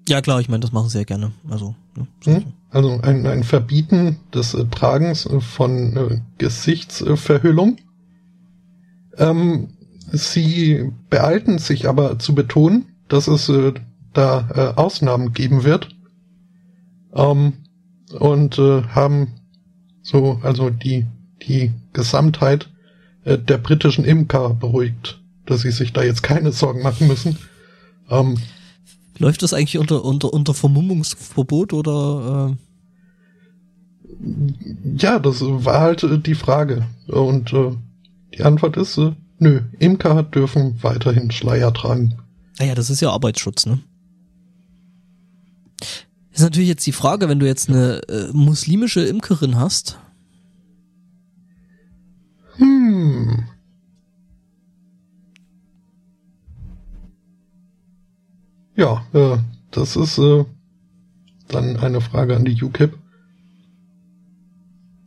Ja klar, ich meine, das machen sie ja gerne. Also, ne, hm? also ein, ein Verbieten des äh, Tragens äh, von äh, Gesichtsverhüllung. Ähm, sie beeilten sich aber zu betonen, dass es äh, da äh, Ausnahmen geben wird. Ähm, und äh, haben so also die die Gesamtheit der britischen Imker beruhigt, dass sie sich da jetzt keine Sorgen machen müssen. Ähm, Läuft das eigentlich unter, unter, unter Vermummungsverbot oder? Äh? Ja, das war halt äh, die Frage. Und äh, die Antwort ist, äh, nö, Imker dürfen weiterhin Schleier tragen. Naja, ah das ist ja Arbeitsschutz, ne? Ist natürlich jetzt die Frage, wenn du jetzt eine äh, muslimische Imkerin hast. Hm. Ja, äh, das ist äh, dann eine Frage an die UKIP.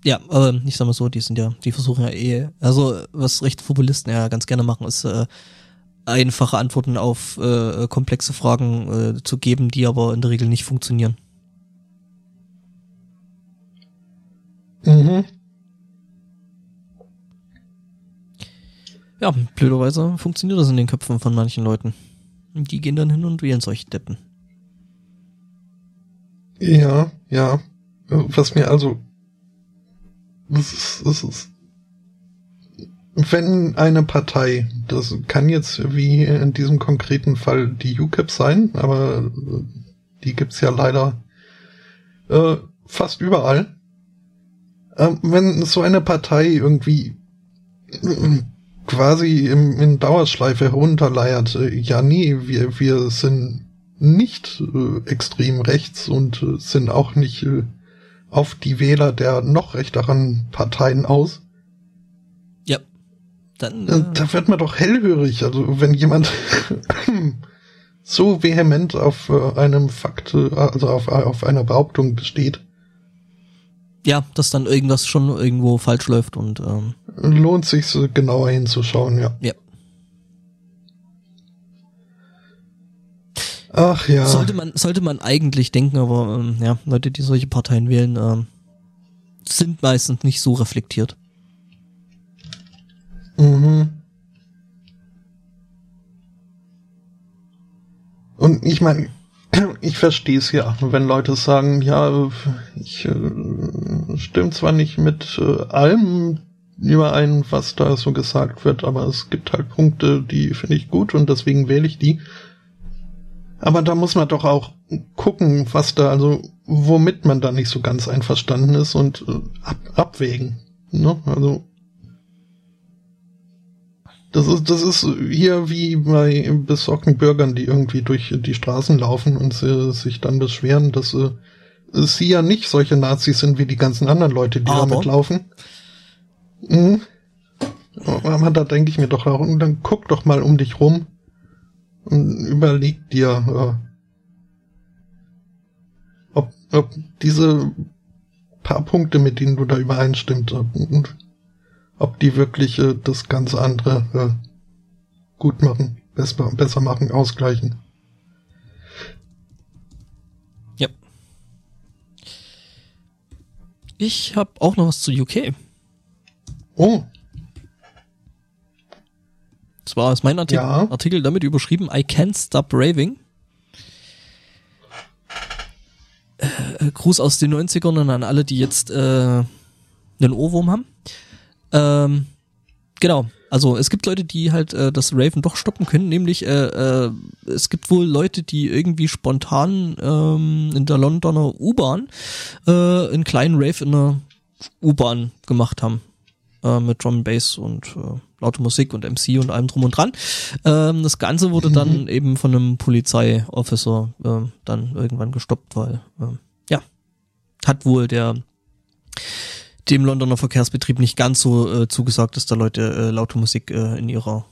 Ja, aber ich sag mal so, die sind ja, die versuchen ja eh, also was rechte Populisten ja ganz gerne machen, ist äh, einfache Antworten auf äh, komplexe Fragen äh, zu geben, die aber in der Regel nicht funktionieren. Mhm. Ja, blöderweise funktioniert das in den Köpfen von manchen Leuten. Die gehen dann hin und wählen solche Deppen. Ja, ja. Was mir also. Das ist, das ist, wenn eine Partei, das kann jetzt wie in diesem konkreten Fall die UKIP sein, aber die gibt's ja leider äh, fast überall. Äh, wenn so eine Partei irgendwie quasi im, in Dauerschleife herunterleiert, äh, ja nee, wir, wir sind nicht äh, extrem rechts und äh, sind auch nicht äh, auf die Wähler der noch rechteren Parteien aus. Ja. Dann, äh, da wird man doch hellhörig. Also wenn jemand [laughs] so vehement auf äh, einem Fakt, äh, also auf, auf einer Behauptung besteht. Ja, dass dann irgendwas schon irgendwo falsch läuft und ähm, lohnt sich genauer hinzuschauen, ja. Ja. Ach ja. Sollte man, sollte man eigentlich denken, aber ähm, ja, Leute, die solche Parteien wählen, ähm, sind meistens nicht so reflektiert. Mhm. Und ich meine, [clears throat] ich verstehe es ja, wenn Leute sagen, ja, ich äh, stimme zwar nicht mit äh, allem überein, was da so gesagt wird, aber es gibt halt Punkte, die finde ich gut und deswegen wähle ich die. Aber da muss man doch auch gucken, was da, also womit man da nicht so ganz einverstanden ist und äh, ab, abwägen. Ne? Also das ist, das ist hier wie bei besorgten Bürgern, die irgendwie durch die Straßen laufen und sie, sich dann beschweren, dass äh, sie ja nicht solche Nazis sind wie die ganzen anderen Leute, die Aber? damit laufen. Mhm. Aber da denke ich mir doch auch, dann guck doch mal um dich rum und überleg dir, äh, ob, ob diese paar Punkte, mit denen du da übereinstimmt, ob, ob die wirklich äh, das ganze andere äh, gut machen, besser, besser machen, ausgleichen. Ja. Ich habe auch noch was zu UK. Oh, Zwar ist mein Artikel, Ja. Artikel damit überschrieben, I can't stop raving. Äh, Gruß aus den 90ern und an alle, die jetzt äh, einen Ohrwurm haben. Ähm, genau. Also es gibt Leute, die halt äh, das Raven doch stoppen können, nämlich äh, äh, es gibt wohl Leute, die irgendwie spontan ähm, in der Londoner U-Bahn äh, einen kleinen Rave in der U-Bahn gemacht haben äh, mit Drum and Bass und äh, laute Musik und MC und allem drum und dran. Ähm, das Ganze wurde dann eben von einem Polizeiofficer äh, dann irgendwann gestoppt, weil äh, ja hat wohl der dem Londoner Verkehrsbetrieb nicht ganz so äh, zugesagt, dass da Leute äh, laute Musik äh, in ihrer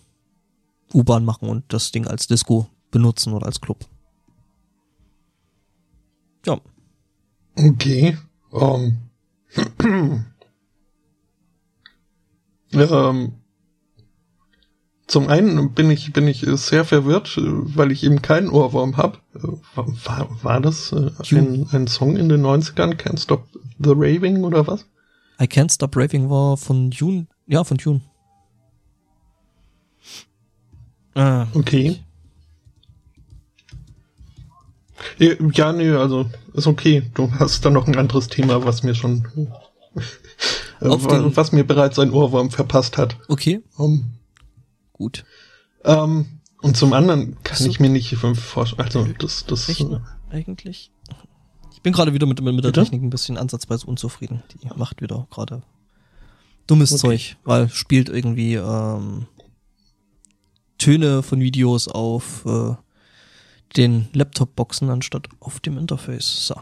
U-Bahn machen und das Ding als Disco benutzen oder als Club. Ja, okay. Ähm. ähm. Zum einen bin ich bin ich sehr verwirrt, weil ich eben keinen Ohrwurm hab. Äh, War, war das äh, ein, ein Song in den 90ern? Can't Stop the Raving oder was? I Can't Stop Raving war von June, ja, von June. Ah, Okay. Ja, Ja, nee, also ist okay. Du hast da noch ein anderes Thema, was mir schon [laughs] äh, was mir bereits ein Ohrwurm verpasst hat. okay, Um, gut. ähm, und zum anderen kann So. ich mir nicht vorstellen, also das, das, eigentlich. Ich bin gerade wieder mit, mit der Bitte? Technik ein bisschen ansatzweise unzufrieden. Die macht wieder gerade dummes Okay. Zeug, weil spielt irgendwie ähm, Töne von Videos auf, äh, den Laptop-Boxen anstatt auf dem Interface. So.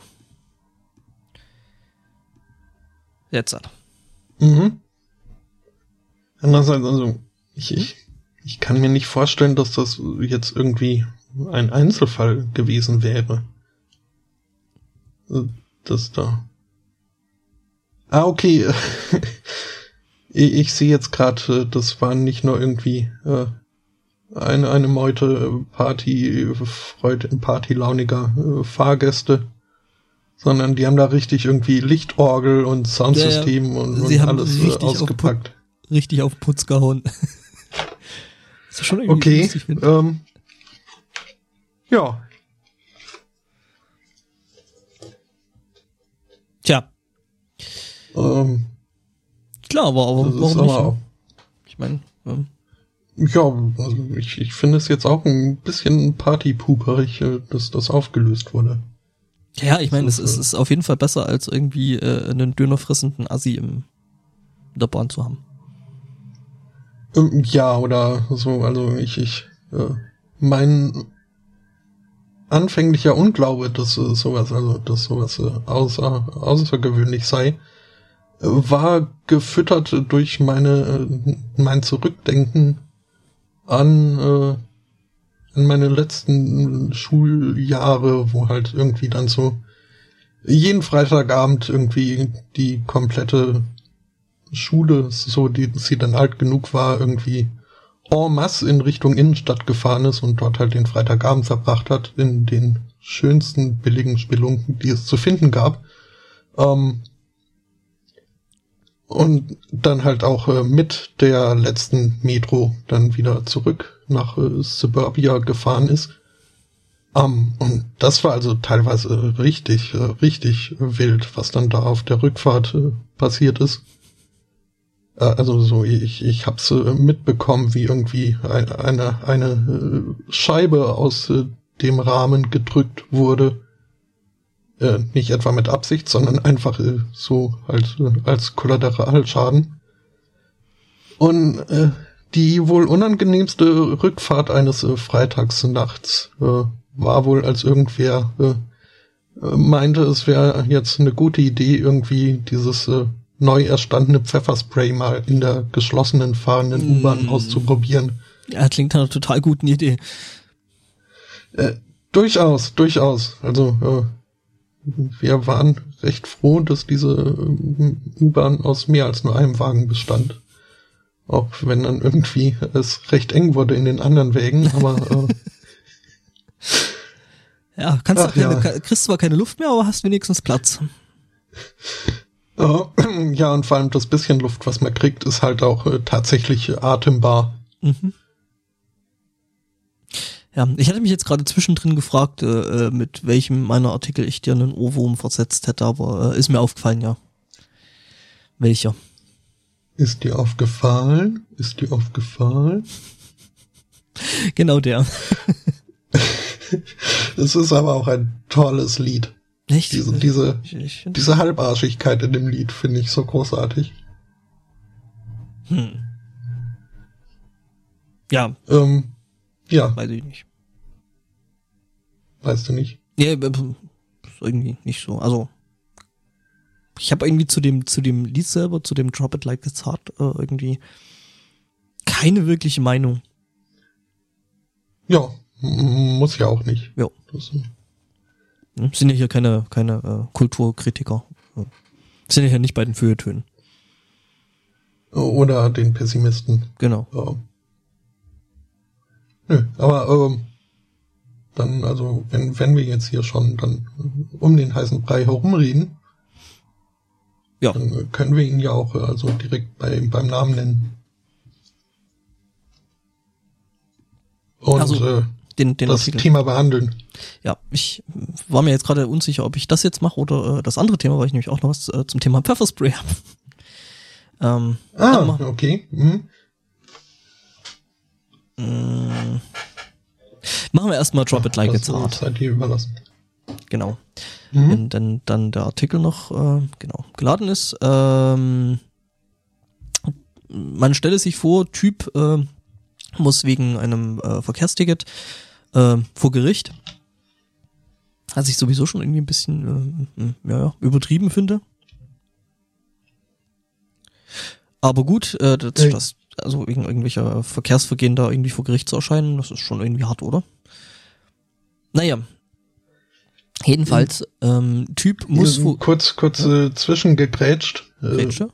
Jetzt hat. Mhm. Andererseits, also, ich, ich, ich kann mir nicht vorstellen, dass das jetzt irgendwie ein Einzelfall gewesen wäre. Das da. Ah, okay. [laughs] ich, ich sehe jetzt gerade, das waren nicht nur irgendwie äh, eine, eine Meute Party, Freude, Partylauniger äh, Fahrgäste, sondern die haben da richtig irgendwie Lichtorgel und Soundsystem ja, und, und alles äh, richtig ausgepackt. Auf richtig auf Putz gehauen. [laughs] ist schon irgendwie okay, ähm, ja. Tja. Ähm, Klar, aber, aber warum nicht? Aber, ich meine, ähm, ja, also ich, ich finde es jetzt auch ein bisschen partypuperig, äh, dass das aufgelöst wurde. Ja, ich meine, es ist, ist auf jeden Fall besser, als irgendwie äh, einen dönerfressenden Assi im, in der Bahn zu haben. Ähm, ja, oder so, also ich, ich, äh, mein anfänglicher Unglaube, dass äh, sowas, also dass sowas äh, außer, außergewöhnlich sei, war gefüttert durch meine, äh, mein Zurückdenken an, äh, an meine letzten Schuljahre, wo halt irgendwie dann so jeden Freitagabend irgendwie die komplette Schule, so die sie dann alt genug war, irgendwie en masse in Richtung Innenstadt gefahren ist und dort halt den Freitagabend verbracht hat in den schönsten billigen Spelunken, die es zu finden gab. Ähm, und dann halt auch äh, mit der letzten Metro dann wieder zurück nach äh, Suburbia gefahren ist. Um, und das war also teilweise richtig, äh, richtig wild, was dann da auf der Rückfahrt äh, passiert ist. Äh, also so, ich, ich hab's äh, mitbekommen, wie irgendwie eine, eine Scheibe aus dem Rahmen gedrückt wurde äh, nicht etwa mit Absicht, sondern einfach äh, so äh, als Kollateralschaden. Und äh, die wohl unangenehmste Rückfahrt eines äh, Freitags nachts äh, war wohl, als irgendwer äh, äh, meinte, es wäre jetzt eine gute Idee, irgendwie dieses äh, neu erstandene Pfefferspray mal in der geschlossenen fahrenden mm. U-Bahn auszuprobieren. Ja, klingt nach einer total guten Idee. Äh, durchaus, durchaus. Also äh, wir waren recht froh, dass diese ähm, U-Bahn aus mehr als nur einem Wagen bestand. Auch wenn dann irgendwie es recht eng wurde in den anderen Wägen, aber äh, [laughs] ja, kannst Ach, du keine, ja. kriegst zwar keine Luft mehr, aber hast wenigstens Platz. [clears throat] Ja, und vor allem das bisschen Luft, was man kriegt, ist halt auch äh, tatsächlich atembar. Mhm. Ja, ich hatte mich jetzt gerade zwischendrin gefragt, äh, äh, mit welchem meiner Artikel ich dir einen Ohrwurm versetzt hätte, aber äh, ist mir aufgefallen, ja. Welcher? Ist dir aufgefallen? Ist dir aufgefallen? [laughs] genau der. [laughs] Es ist aber auch ein tolles Lied. Echt? Diese, diese, ich, ich diese Halbarschigkeit in dem Lied finde ich so großartig. Hm. Ja. Ähm, ja. Weiß ich nicht. Weißt du nicht? Ja, irgendwie nicht so. Also ich habe irgendwie zu dem zu dem Lied selber, zu dem Drop It Like It's Hard äh, irgendwie keine wirkliche Meinung. Ja, muss ja auch nicht. Ja. Das, äh sind ja hier keine keine äh, Kulturkritiker. Sind ja hier nicht bei den Feuilletönen. Oder den Pessimisten. Genau. Ja. Nö, aber ähm, dann, also wenn, wenn wir jetzt hier schon dann um den heißen Brei herumreden, ja. dann können wir ihn ja auch also direkt bei, beim Namen nennen. Und also, äh, den, den das Artikel. Thema behandeln. Ja, ich war mir jetzt gerade unsicher, ob ich das jetzt mache oder äh, das andere Thema, weil ich nämlich auch noch was äh, zum Thema Pfefferspray habe. [laughs] ähm, ah, okay. Mhm. Mm. Machen wir erstmal Drop It Like It's Hard. Überlassen. Genau. Mhm. Wenn dann, dann der Artikel noch äh, genau geladen ist. Ähm, man stelle sich vor, Typ äh, muss wegen einem äh, Verkehrsticket äh, vor Gericht Was ich sowieso schon irgendwie ein bisschen äh, ja, ja, übertrieben finde. Aber gut, äh, das, das, also wegen irgendwelcher Verkehrsvergehen da irgendwie vor Gericht zu erscheinen, das ist schon irgendwie hart, oder? Naja. Jedenfalls, ähm, Typ muss kurz, kurz äh, zwischengegrätscht. Äh, Grätsche?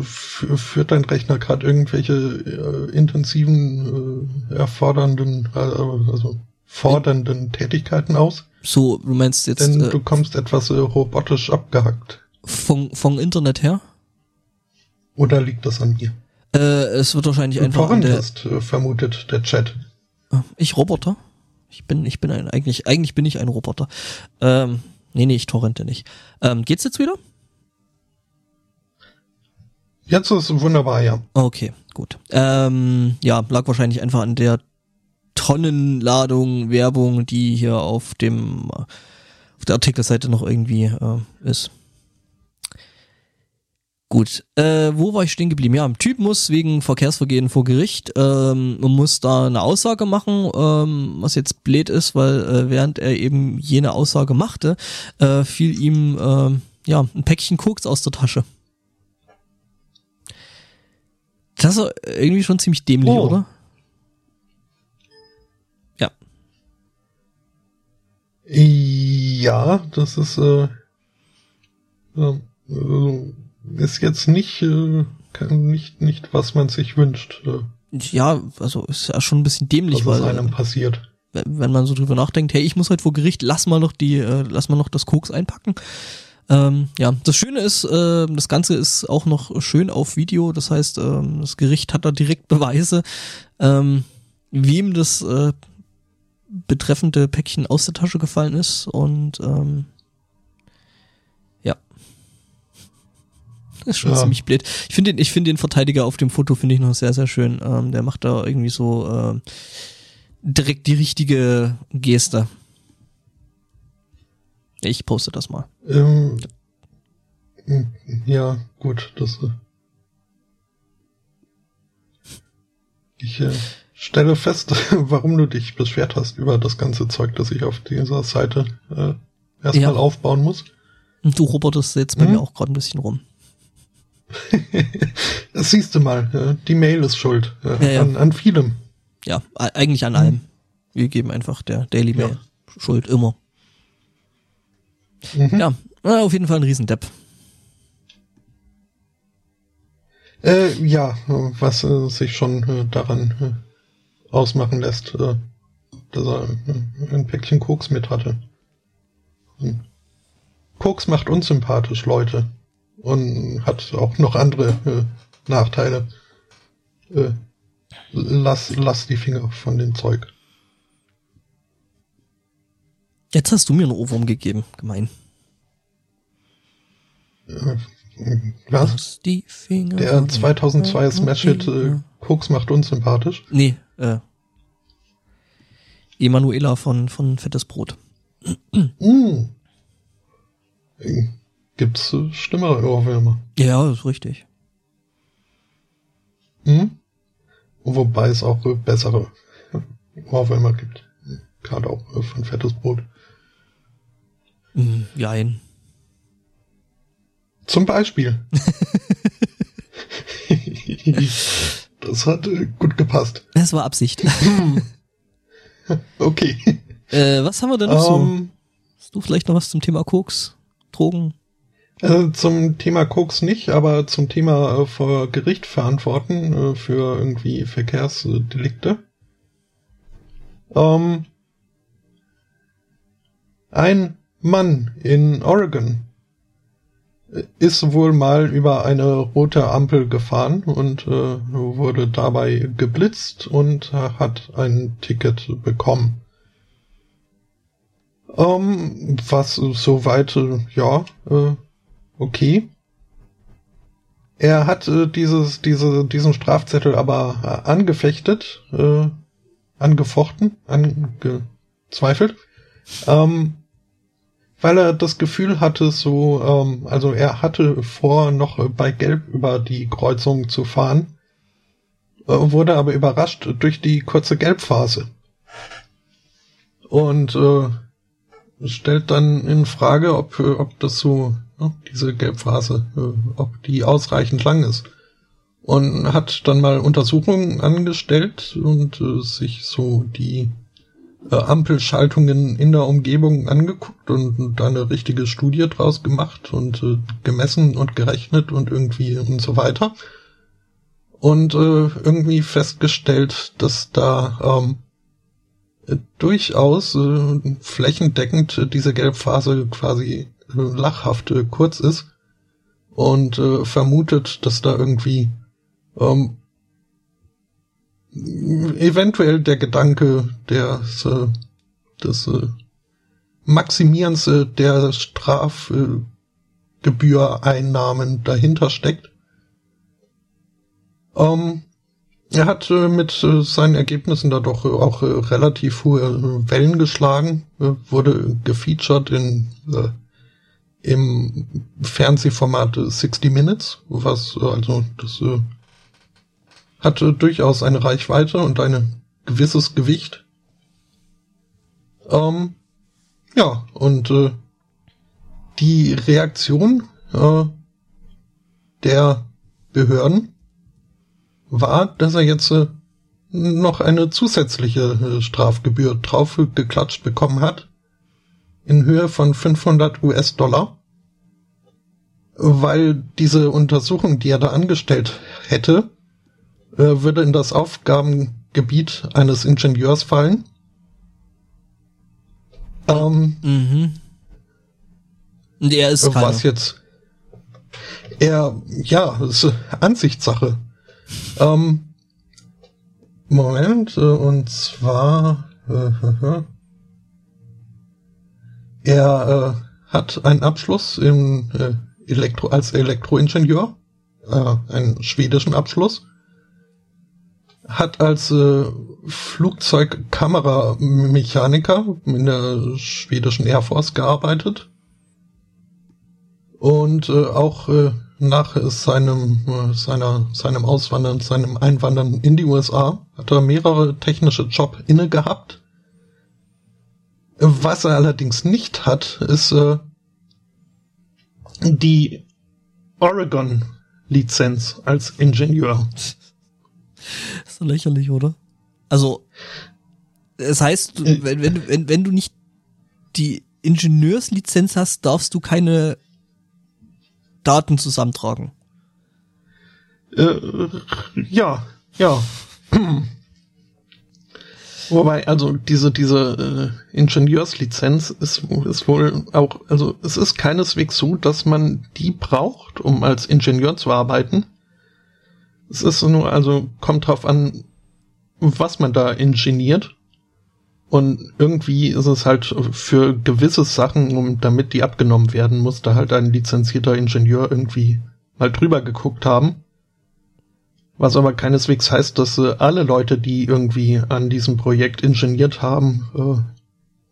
F- führt dein Rechner gerade irgendwelche äh, intensiven, äh, erfordernden, äh, also fordernden Tätigkeiten aus? So, du meinst jetzt Denn äh, du kommst etwas äh, robotisch abgehackt. von, von Internet her? Oder liegt das an mir? Äh, es wird wahrscheinlich einfach an der, ist äh, vermutet der Chat. Ah, Ich Roboter? Ich bin, ich bin ein, eigentlich, eigentlich bin ich ein Roboter. Ähm, nee, nee, ich torrente nicht. Ähm, geht's jetzt wieder? Jetzt ist es wunderbar, ja. Okay, gut. Ähm, ja, lag wahrscheinlich einfach an der Tonnenladung Werbung, die hier auf dem, äh, auf der Artikelseite noch irgendwie äh, ist. Gut, äh, wo war ich stehen geblieben? Ja, ein Typ muss wegen Verkehrsvergehen vor Gericht, ähm, man muss da eine Aussage machen, ähm, was jetzt blöd ist, weil äh, während er eben jene Aussage machte, äh, fiel ihm ähm, ja ein Päckchen Koks aus der Tasche. Das ist irgendwie schon ziemlich dämlich, Oh. oder? Ja. Ja, das ist, äh, äh, äh, ist jetzt nicht, äh, kann- nicht, nicht, was man sich wünscht, äh, Ja, also ist ja schon ein bisschen dämlich, was weil einem passiert. wenn wenn man so drüber nachdenkt, hey, ich muss heute vor Gericht, lass mal noch die, äh, lass mal noch das Koks einpacken. Ähm, ja, das Schöne ist, äh, das Ganze ist auch noch schön auf Video. Das heißt, ähm, das Gericht hat da direkt [laughs] Beweise, ähm, wem das äh, betreffende Päckchen aus der Tasche gefallen ist. Und ähm, ja. Das [laughs] ist schon Ja. ziemlich blöd. Ich finde den, ich finde den Verteidiger auf dem Foto finde ich noch sehr, sehr schön. Ähm, der macht da irgendwie so äh, direkt die richtige Geste. Ich poste das mal. Ähm, ja, gut, das. Äh, ich äh, stelle fest, [laughs] warum du dich beschwert hast über das ganze Zeug, das ich auf dieser Seite äh, erstmal Ja. aufbauen muss. Und du roboterst jetzt bei Mhm. mir auch gerade ein bisschen rum. [laughs] Das siehst du mal, äh, die Mail ist schuld äh, Ja, ja. An, an vielem. Ja, eigentlich an allem. Wir geben einfach der Daily Mail Schuld immer. Mhm. Ja, auf jeden Fall ein Riesendepp. Äh, ja, was äh, sich schon äh, daran äh, ausmachen lässt, äh, dass er äh, ein Päckchen Koks mit hatte. Koks macht unsympathisch, Leute. Und hat auch noch andere Nachteile. Lass, lass die Finger von dem Zeug. Jetzt hast du mir einen Ohrwurm gegeben. Gemein. Was? Lass die Finger. Der von- 2002 Smash-Hit äh, Koks macht unsympathisch. Nee, äh. Emanuela von, von Fettes Brot. Mm. Gibt's äh, schlimmere Ohrwürmer? Ja, ist richtig. Hm? Wobei es auch äh, bessere Ohrwürmer gibt. Gerade auch äh, von fettes Brot. Mm, Jein. Zum Beispiel. [laughs] [laughs] das hat äh, gut gepasst. Das war Absicht. [laughs] Okay. äh, was haben wir denn noch so? Ähm, Hast du vielleicht noch was zum Thema Koks? Drogen? äh, zum Thema Koks nicht, aber zum Thema äh, vor Gericht verantworten äh, für irgendwie Verkehrsdelikte. Ähm, ein Mann in Oregon ist wohl mal über eine rote Ampel gefahren und äh, wurde dabei geblitzt und hat ein Ticket bekommen. Ähm, was soweit, ja, äh, okay. Er hat äh, dieses, diese, diesen Strafzettel aber äh, angefechtet, äh, angefochten, angezweifelt, ähm, weil er das Gefühl hatte, so, ähm, also er hatte vor, noch äh, bei Gelb über die Kreuzung zu fahren, äh, wurde aber überrascht durch die kurze Gelbphase. Und äh, stellt dann in Frage, ob, ob das so, ne, diese Gelbphase, ob die ausreichend lang ist. Und hat dann mal Untersuchungen angestellt und äh, sich so die äh, Ampelschaltungen in der Umgebung angeguckt und da eine richtige Studie draus gemacht und äh, gemessen und gerechnet und irgendwie und so weiter. Und äh, irgendwie festgestellt, dass da ähm, durchaus äh, flächendeckend diese Gelbphase quasi äh, lachhaft äh, kurz ist und äh, vermutet, dass da irgendwie ähm, eventuell der Gedanke des, äh, des äh, Maximierens äh, der Strafgebühreinnahmen dahinter steckt. Ähm, er hat äh, mit äh, seinen Ergebnissen da doch äh, auch äh, relativ hohe äh, Wellen geschlagen, äh, wurde gefeatured in im Fernsehformat 60 Minutes, was also das hatte durchaus eine Reichweite und ein gewisses Gewicht. Ähm, ja, und äh, die Reaktion äh, der Behörden war, dass er jetzt äh, noch eine zusätzliche äh, Strafgebühr drauf geklatscht bekommen hat in Höhe von 500 US-Dollar, weil diese Untersuchung, die er da angestellt hätte, äh, würde in das Aufgabengebiet eines Ingenieurs fallen. Ähm, mhm. Und er ist keiner. Was jetzt? Er, ja, ist Ansichtssache. ähm, Moment, äh, und zwar, äh, er äh, hat einen Abschluss im äh, Elektro als Elektroingenieur, äh, einen schwedischen Abschluss hat als äh, Flugzeugkameramechaniker in der schwedischen Air Force gearbeitet und äh, auch äh, nach seinem äh, seiner seinem Auswandern, seinem Einwandern in die USA hat er mehrere technische Job inne gehabt. Was er allerdings nicht hat, ist äh, die Oregon Lizenz als Ingenieur so lächerlich, oder? Also, es heißt, äh. wenn, wenn, wenn, wenn du nicht die Ingenieurslizenz hast, darfst du keine Daten zusammentragen. Äh, ja, ja. [clears throat] Wobei, also diese, diese äh, Ingenieurslizenz ist, ist wohl auch, also es ist keineswegs so, dass man die braucht, um als Ingenieur zu arbeiten. Es ist nur, also kommt drauf an, was man da ingeniert. Und irgendwie ist es halt für gewisse Sachen, um, damit die abgenommen werden, muss da halt ein lizenzierter Ingenieur irgendwie mal drüber geguckt haben. Was aber keineswegs heißt, dass äh, alle Leute, die irgendwie an diesem Projekt ingeniert haben, äh,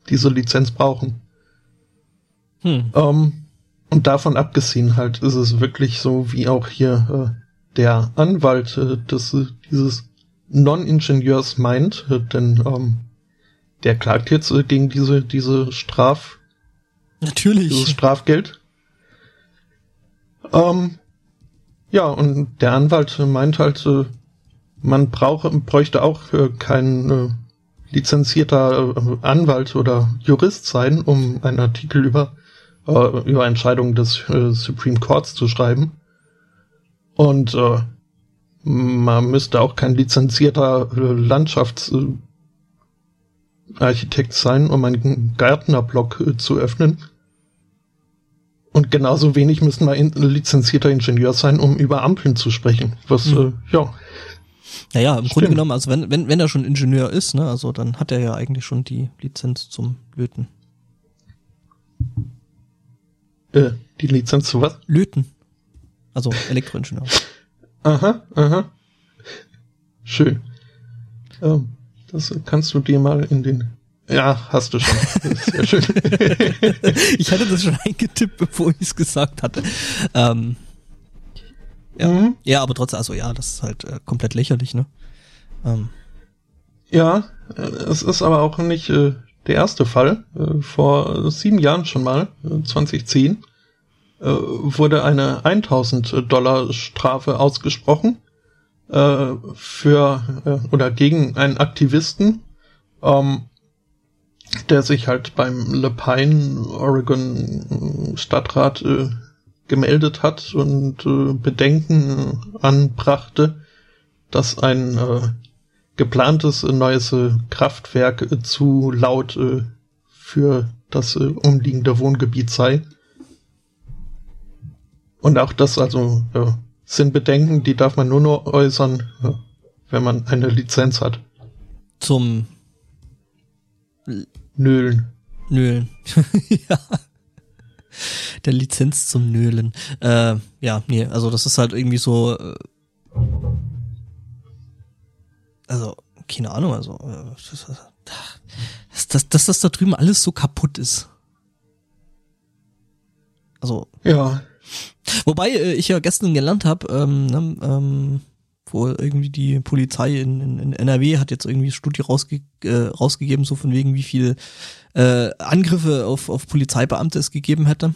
diese Lizenz brauchen. Hm. Ähm, und davon abgesehen halt ist es wirklich so, wie auch hier äh, der Anwalt äh, des, äh, dieses Non-Ingenieurs meint, äh, denn ähm, der klagt jetzt äh, gegen diese, diese Straf... Natürlich. Dieses Strafgeld. Ähm, ja, und der Anwalt meint halt, äh, man brauche, bräuchte auch äh, kein äh, lizenzierter äh, Anwalt oder Jurist sein, um einen Artikel über, äh, über Entscheidungen des äh, Supreme Courts zu schreiben. Und äh, man müsste auch kein lizenzierter äh, Landschaftsarchitekt sein, um einen Gärtnerblock äh, zu öffnen. Und genauso wenig müsste man in, lizenzierter Ingenieur sein, um über Ampeln zu sprechen. Was, mhm. äh, ja. Naja, im Stimmt. Grunde genommen, also wenn, wenn, wenn er schon Ingenieur ist, ne, also dann hat er ja eigentlich schon die Lizenz zum Löten. Äh, die Lizenz zu was? Löten. Also Elektroingenieur. aha, aha. Schön. Ja, das kannst du dir mal in den ja, hast du schon. Sehr schön. [laughs] ich hatte das schon eingetippt, bevor ich es gesagt hatte. Ähm, ja. Mhm. ja, aber trotzdem, also ja, das ist halt äh, komplett lächerlich, ne? Ähm. Ja, äh, es ist aber auch nicht äh, der erste Fall. Äh, vor sieben Jahren schon mal, 2010, äh, wurde eine 1000 Dollar Strafe ausgesprochen äh, für äh, oder gegen einen Aktivisten, ähm, der sich halt beim Le Pine Oregon Stadtrat äh, gemeldet hat und äh, Bedenken anbrachte, dass ein äh, geplantes neues äh, Kraftwerk äh, zu laut äh, für das äh, umliegende Wohngebiet sei. Und auch das also ja, sind Bedenken, die darf man nur noch äußern, ja, wenn man eine Lizenz hat. Zum Nölen. Nölen. [laughs] ja. Der Lizenz zum Nölen. Äh, ja, nee, also das ist halt irgendwie so. Äh, also, keine Ahnung, also. Äh, dass, dass, dass das da drüben alles so kaputt ist. Also. Ja. Wobei äh, ich ja gestern gelernt habe, ähm, ne, ähm, wo irgendwie die Polizei in, in, in NRW hat jetzt irgendwie eine Studie rausge äh, rausgegeben, so von wegen, wie viel äh, Angriffe auf, auf Polizeibeamte es gegeben hätte.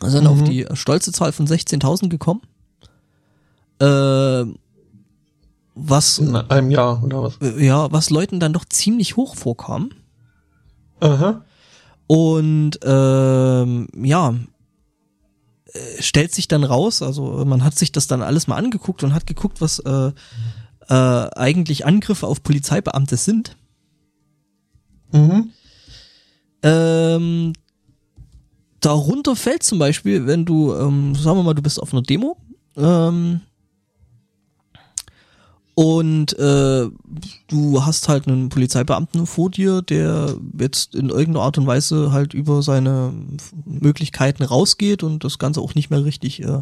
Also sind mhm. auf die stolze Zahl von 16.000 gekommen. Äh, was in einem Jahr oder was? Äh, ja, was Leuten dann doch ziemlich hoch vorkam. Aha. Und ähm, ja, äh, stellt sich dann raus, also man hat sich das dann alles mal angeguckt und hat geguckt, was äh, äh, eigentlich Angriffe auf Polizeibeamte sind. Mhm. Ähm, darunter fällt zum Beispiel, wenn du, ähm, sagen wir mal, du bist auf einer Demo ähm, und äh, du hast halt einen Polizeibeamten vor dir, der jetzt in irgendeiner Art und Weise halt über seine Möglichkeiten rausgeht und das Ganze auch nicht mehr richtig äh,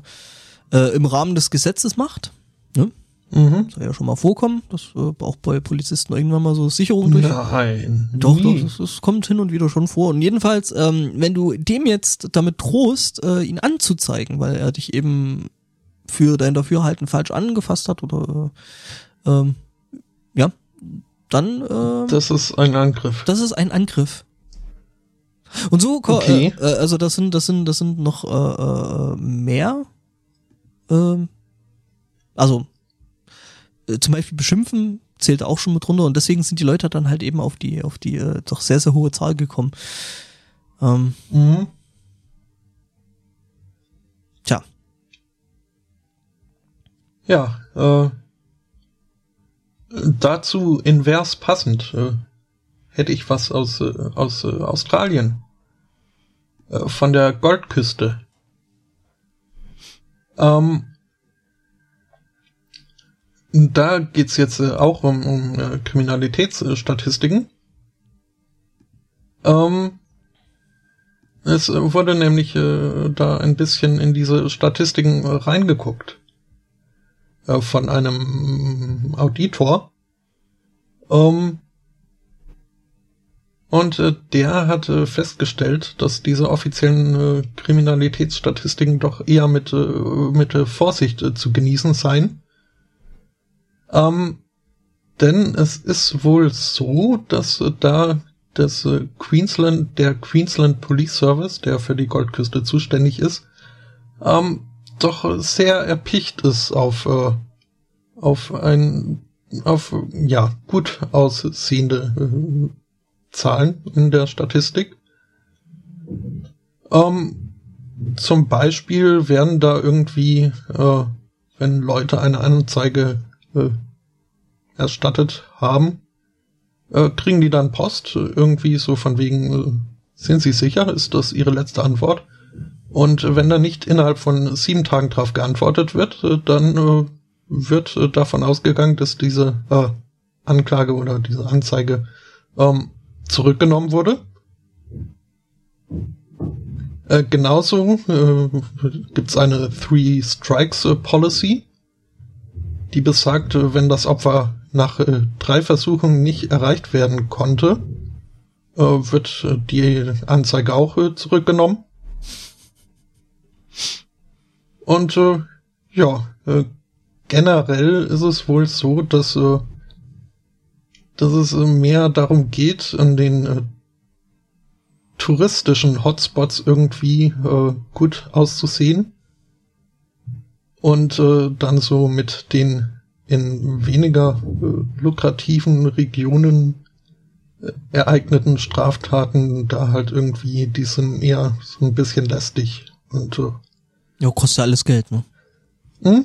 äh, im Rahmen des Gesetzes macht. Ne? Mhm. Soll ja schon mal vorkommen, dass äh, auch bei Polizisten irgendwann mal so Sicherung durch. Nein. Doch, doch, das, das kommt hin und wieder schon vor. Und jedenfalls, ähm, wenn du dem jetzt damit drohst, äh, ihn anzuzeigen, weil er dich eben für dein Dafürhalten falsch angefasst hat oder äh, ähm, ja, dann äh, das ist ein Angriff. Das ist ein Angriff. Und so, okay. äh, also das sind, das sind, das sind noch äh, äh, mehr. Ähm, also äh, zum Beispiel beschimpfen zählt auch schon mit runter und deswegen sind die Leute dann halt eben auf die, auf die äh, doch sehr, sehr hohe Zahl gekommen. Ähm, mhm. Tja. Ja, äh, dazu invers passend äh, hätte ich was aus, äh, aus äh, Australien. Äh, von der Goldküste. Ähm, da geht's jetzt äh, auch um, um äh, Kriminalitätsstatistiken. Ähm, es wurde nämlich da ein bisschen in diese Statistiken reingeguckt äh, von einem Auditor. Ähm, und äh, der hat äh, festgestellt, dass diese offiziellen äh, Kriminalitätsstatistiken doch eher mit, äh, mit äh, Vorsicht zu genießen seien. Ähm, denn es ist wohl so, dass da das Queensland, der Queensland Police Service, der für die Goldküste zuständig ist, ähm, doch sehr erpicht ist auf, äh, auf ein, auf, ja, gut aussehende äh, Zahlen in der Statistik. Ähm, zum Beispiel werden da irgendwie, äh, wenn Leute eine Anzeige äh, erstattet haben, äh, kriegen die dann Post, irgendwie so von wegen, äh, sind sie sicher, ist das ihre letzte Antwort? Und wenn da nicht innerhalb von sieben Tagen drauf geantwortet wird, äh, dann äh, wird äh, davon ausgegangen, dass diese äh, Anklage oder diese Anzeige ähm, zurückgenommen wurde. Äh, genauso äh, gibt es eine Three Strikes äh, Policy, die besagt, wenn das Opfer nach drei Versuchen nicht erreicht werden konnte, wird die Anzeige auch zurückgenommen. Und äh, ja, äh, generell ist es wohl so, dass äh, dass es äh, mehr darum geht, an den äh, touristischen Hotspots irgendwie äh, gut auszusehen. Und äh, dann so mit den in weniger äh, lukrativen Regionen äh, ereigneten Straftaten da halt irgendwie, die sind eher so ein bisschen lästig. Und äh, ja, kostet alles Geld, ne? Hm?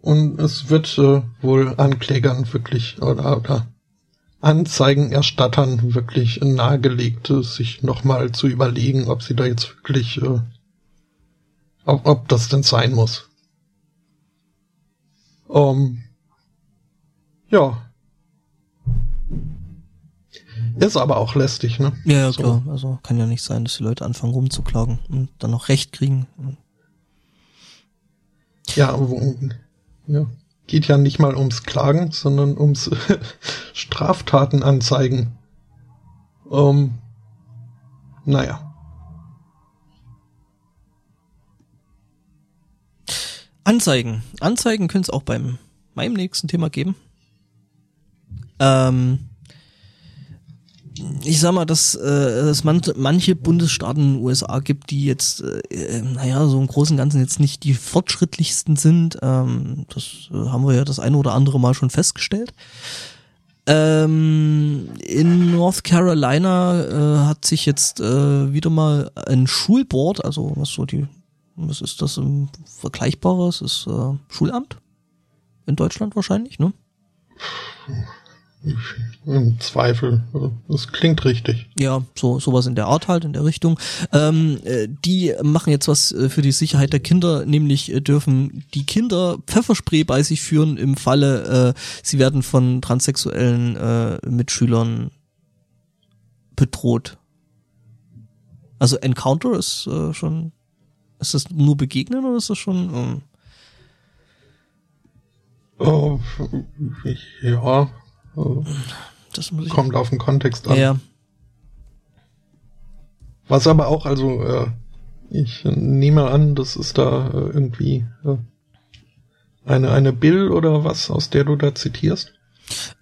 Und es wird äh, wohl Anklägern wirklich oder, oder Anzeigenerstattern wirklich nahegelegt, sich nochmal zu überlegen, ob sie da jetzt wirklich, äh, ob, ob das denn sein muss. Ähm, ja. Ist aber auch lästig, ne? Ja, ja so. klar. Also kann ja nicht sein, dass die Leute anfangen rumzuklagen und dann noch Recht kriegen. Ja, ja geht ja nicht mal ums Klagen, sondern ums [laughs] Straftaten anzeigen. Ähm, naja. Anzeigen. Anzeigen können es auch beim meinem nächsten Thema geben. Ähm, ich sag mal, dass äh, es man, manche Bundesstaaten in den USA gibt, die jetzt, äh, äh, naja, so im Großen und Ganzen jetzt nicht die fortschrittlichsten sind. Ähm, das äh, haben wir ja das eine oder andere Mal schon festgestellt. Ähm, in North Carolina äh, hat sich jetzt äh, wieder mal ein Schulboard, also was so die, was ist das um, Vergleichbares, ist äh, Schulamt in Deutschland wahrscheinlich, ne? Im Zweifel. Das klingt richtig. Ja, so sowas in der Art halt, in der Richtung. Ähm, äh, die machen jetzt was äh, für die Sicherheit der Kinder, nämlich äh, dürfen die Kinder Pfefferspray bei sich führen im Falle, äh, sie werden von transsexuellen äh, Mitschülern bedroht. Also Encounter ist äh, schon, ist das nur begegnen oder ist das schon? Ähm oh, ich, das muss ich Kommt auf den Kontext an. Ja. Was aber auch, also, äh, ich nehme an, das ist da äh, irgendwie äh, eine, eine Bill oder was, aus der du da zitierst?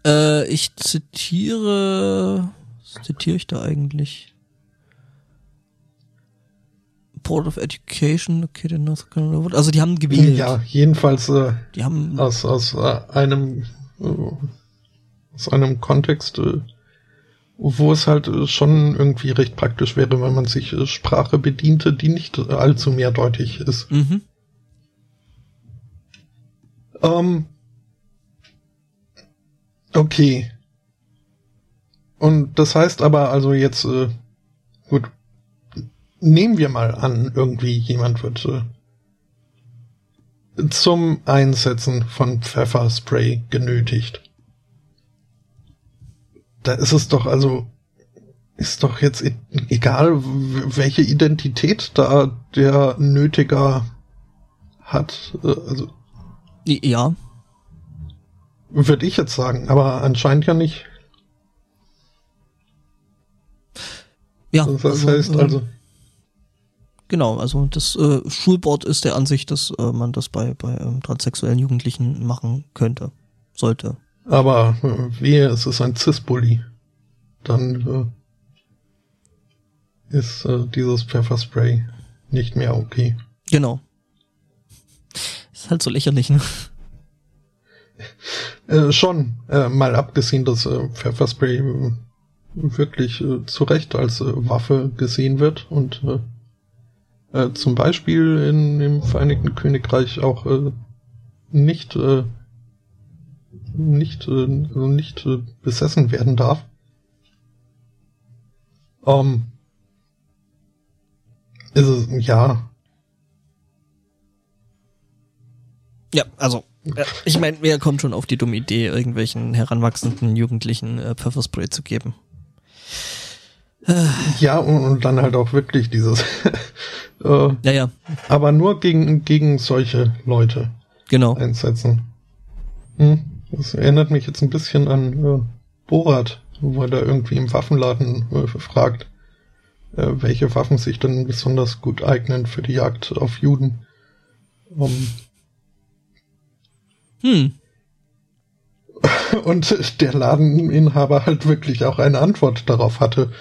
Äh, ich zitiere, was zitiere ich da eigentlich? Board of Education, okay, in North Carolina. Also die haben gewählt. Ja, jedenfalls äh, die haben aus, aus äh, einem äh, aus einem Kontext, äh, wo es halt äh, schon irgendwie recht praktisch wäre, wenn man sich äh, Sprache bediente, die nicht allzu mehrdeutig ist. Mhm. Ähm, okay. Und das heißt aber also jetzt, äh, gut, nehmen wir mal an, irgendwie jemand wird äh, zum Einsetzen von Pfefferspray genötigt da ist es doch also, ist doch jetzt e-, egal, welche Identität da der Nötiger hat. Äh, also. Ja. Würde ich jetzt sagen, aber anscheinend ja nicht. Ja. Das also, heißt also. also Genau, also das äh, Schulboard ist der Ansicht, dass äh, man das bei, bei ähm, transsexuellen Jugendlichen machen könnte, sollte. Aber äh, wehe, es ist ein Cis-Bully. Dann äh, ist äh, dieses Pfefferspray nicht mehr okay. Genau. Ist halt so lächerlich, ne? [laughs] Äh, schon, äh, mal abgesehen, dass äh, Pfefferspray äh, wirklich äh, zu Recht als äh, Waffe gesehen wird und äh, äh, zum Beispiel in, im Vereinigten Königreich auch äh, nicht äh, nicht, äh, nicht äh, besessen werden darf. Ähm, ist es, ja. Ja, also, ich meine, wer kommt schon auf die dumme Idee, irgendwelchen heranwachsenden Jugendlichen äh, Pfefferspray zu geben? Ja, und, und dann halt auch wirklich dieses. [laughs] äh, ja, ja. Aber nur gegen, gegen solche Leute genau. einsetzen. Hm? Das erinnert mich jetzt ein bisschen an äh, Borat, wo er da irgendwie im Waffenladen äh, fragt, äh, welche Waffen sich dann besonders gut eignen für die Jagd auf Juden. Um, hm. [laughs] und der Ladeninhaber halt wirklich auch eine Antwort darauf hatte.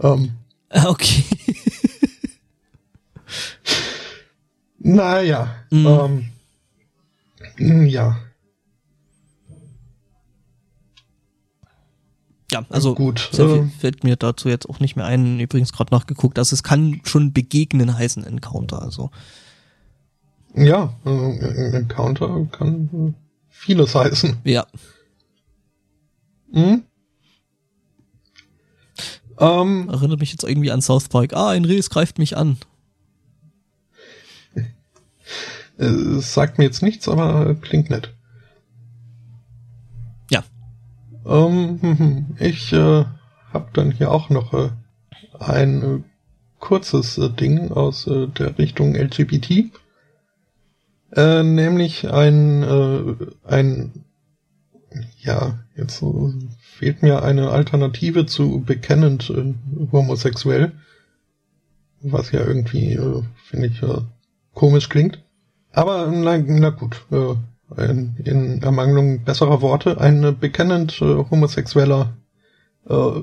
Ähm, Ah, Okay. [laughs] naja, Mhm. ähm, ja, Ja, also gut. sehr viel ähm, fällt mir dazu jetzt auch nicht mehr ein. Übrigens gerade nachgeguckt, dass es kann schon begegnen heißen Encounter. Also ja, äh, Encounter kann äh, vieles heißen. ja, Hm? Ähm, erinnert mich jetzt irgendwie an South Park. Ah, ein Reh, greift mich an. äh, es sagt mir jetzt nichts, aber äh, klingt nett. Ähm, hm, [laughs] hm, ich äh, habe dann hier auch noch äh, ein äh, kurzes äh, Ding aus äh, der Richtung LGBT. Äh, nämlich ein, ein, ja, jetzt fehlt mir eine Alternative zu bekennend homosexuell, was ja irgendwie, finde ich, komisch klingt. Aber na, na gut, äh, in, in Ermangelung besserer Worte, ein äh, bekennend äh, homosexueller äh, äh,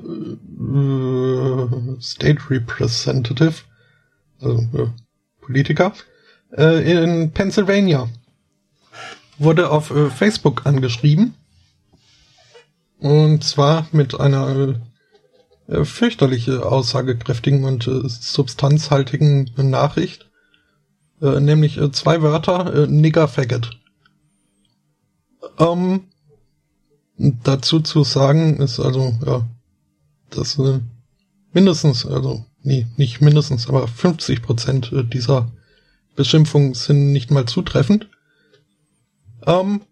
State Representative, also äh, Politiker, äh, in Pennsylvania wurde auf Facebook angeschrieben. Und zwar mit einer fürchterliche aussagekräftigen und substanzhaltigen Nachricht. Nämlich zwei Wörter, Nigger Faggot. Ähm, dazu zu sagen ist also, ja, dass äh, mindestens, also, nee, nicht mindestens, aber 50 Prozent dieser Beschimpfungen sind nicht mal zutreffend. Ähm,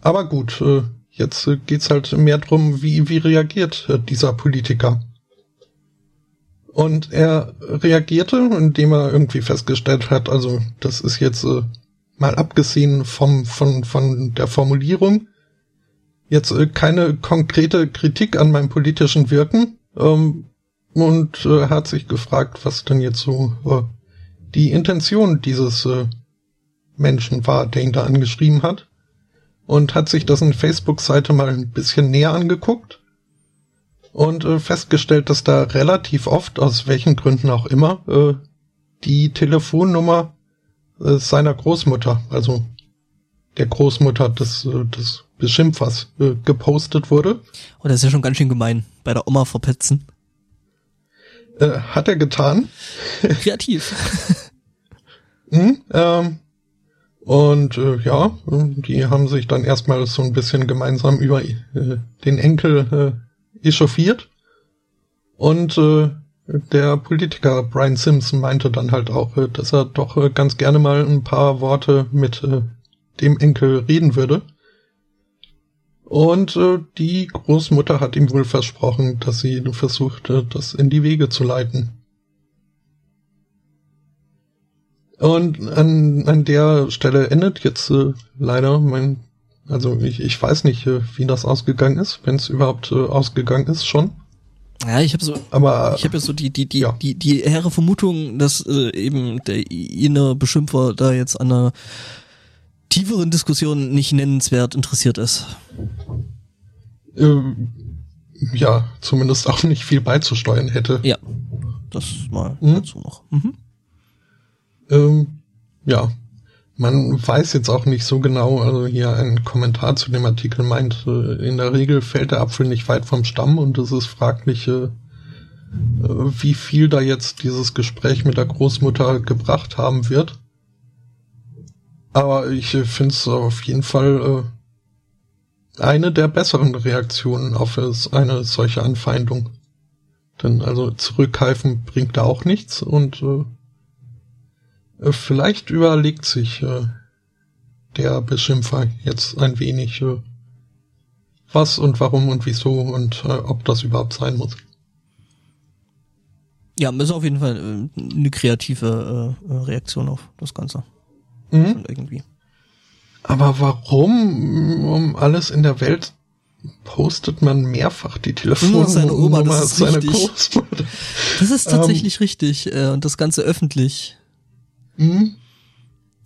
aber gut, äh, jetzt äh, geht's halt mehr drum, wie, wie reagiert äh, dieser Politiker. Und er reagierte, indem er irgendwie festgestellt hat, also das ist jetzt äh, mal abgesehen vom, von, von der Formulierung, jetzt äh, keine konkrete Kritik an meinem politischen Wirken ähm, und äh, hat sich gefragt, was denn jetzt so äh, die Intention dieses äh, Menschen war, der ihn da angeschrieben hat und hat sich das in Facebook-Seite mal ein bisschen näher angeguckt und äh, festgestellt, dass da relativ oft, aus welchen Gründen auch immer, äh, die Telefonnummer äh, seiner Großmutter, also der Großmutter des, äh, des Beschimpfers, äh, gepostet wurde. Und das ist ja schon ganz schön gemein. Bei der Oma verpetzen. Äh, hat er getan. [laughs] Kreativ. Mhm, [laughs] ähm, und äh, ja, die haben sich dann erstmal so ein bisschen gemeinsam über äh, den Enkel äh, echauffiert. Und äh, der Politiker Brian Simpson meinte dann halt auch, äh, dass er doch äh, ganz gerne mal ein paar Worte mit äh, dem Enkel reden würde. Und die Großmutter hat ihm wohl versprochen, dass sie versucht, äh, das in die Wege zu leiten. Und an, an der Stelle endet jetzt äh, leider mein, also ich, ich weiß nicht, äh, wie das ausgegangen ist, wenn es überhaupt äh, ausgegangen ist schon. Ja, ich habe so, Aber ich habe ja so die die die ja. die die hehre Vermutung, dass äh, eben der innere Beschimpfer da jetzt an einer tieferen Diskussion nicht nennenswert interessiert ist. äh, ja, zumindest auch nicht viel beizusteuern hätte. Ja, das mal Mhm. dazu noch. Mhm. Ähm, ja, man weiß jetzt auch nicht so genau, also hier ein Kommentar zu dem Artikel meint, äh, in der Regel fällt der Apfel nicht weit vom Stamm und es ist fraglich, äh, äh, wie viel da jetzt dieses Gespräch mit der Großmutter gebracht haben wird. Aber ich finde es auf jeden Fall äh, eine der besseren Reaktionen auf eine solche Anfeindung. Denn also zurückhalfen bringt da auch nichts und äh, äh, Vielleicht überlegt sich äh, der Beschimpfer jetzt ein wenig, äh, was und warum und wieso und äh, ob das überhaupt sein muss. Ja, das ist auf jeden Fall äh, eine kreative äh, äh, Reaktion auf das Ganze. Mhm. Irgendwie. Aber warum um alles in der Welt postet man mehrfach die Telefonnummer seiner Oma, das [laughs] ist. Großmutter? Das ist tatsächlich richtig äh, und das Ganze öffentlich. Mhm.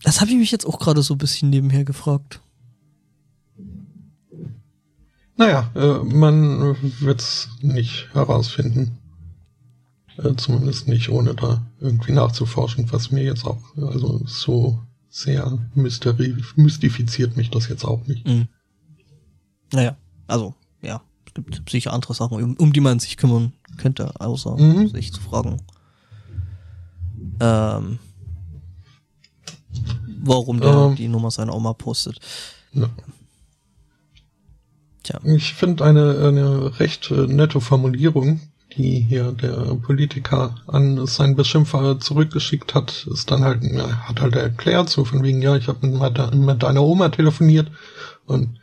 Das habe ich mich jetzt auch gerade so ein bisschen nebenher gefragt. Naja, äh, man wird's nicht herausfinden. Äh, zumindest nicht, ohne da irgendwie nachzuforschen, was mir jetzt auch, also so sehr mystifiziert mich das jetzt auch nicht. Mhm. Naja, also, ja, es gibt sicher andere Sachen, um, um die man sich kümmern könnte, außer Mhm. sich zu fragen. Ähm, warum der Ähm. die Nummer seiner Oma postet. Ja. Tja. Ich finde eine, eine recht äh, nette Formulierung, die hier der Politiker an seinen Beschimpfer zurückgeschickt hat, ist dann halt, hat halt erklärt, so von wegen, ja, ich habe mit, meiner- mit deiner Oma telefoniert und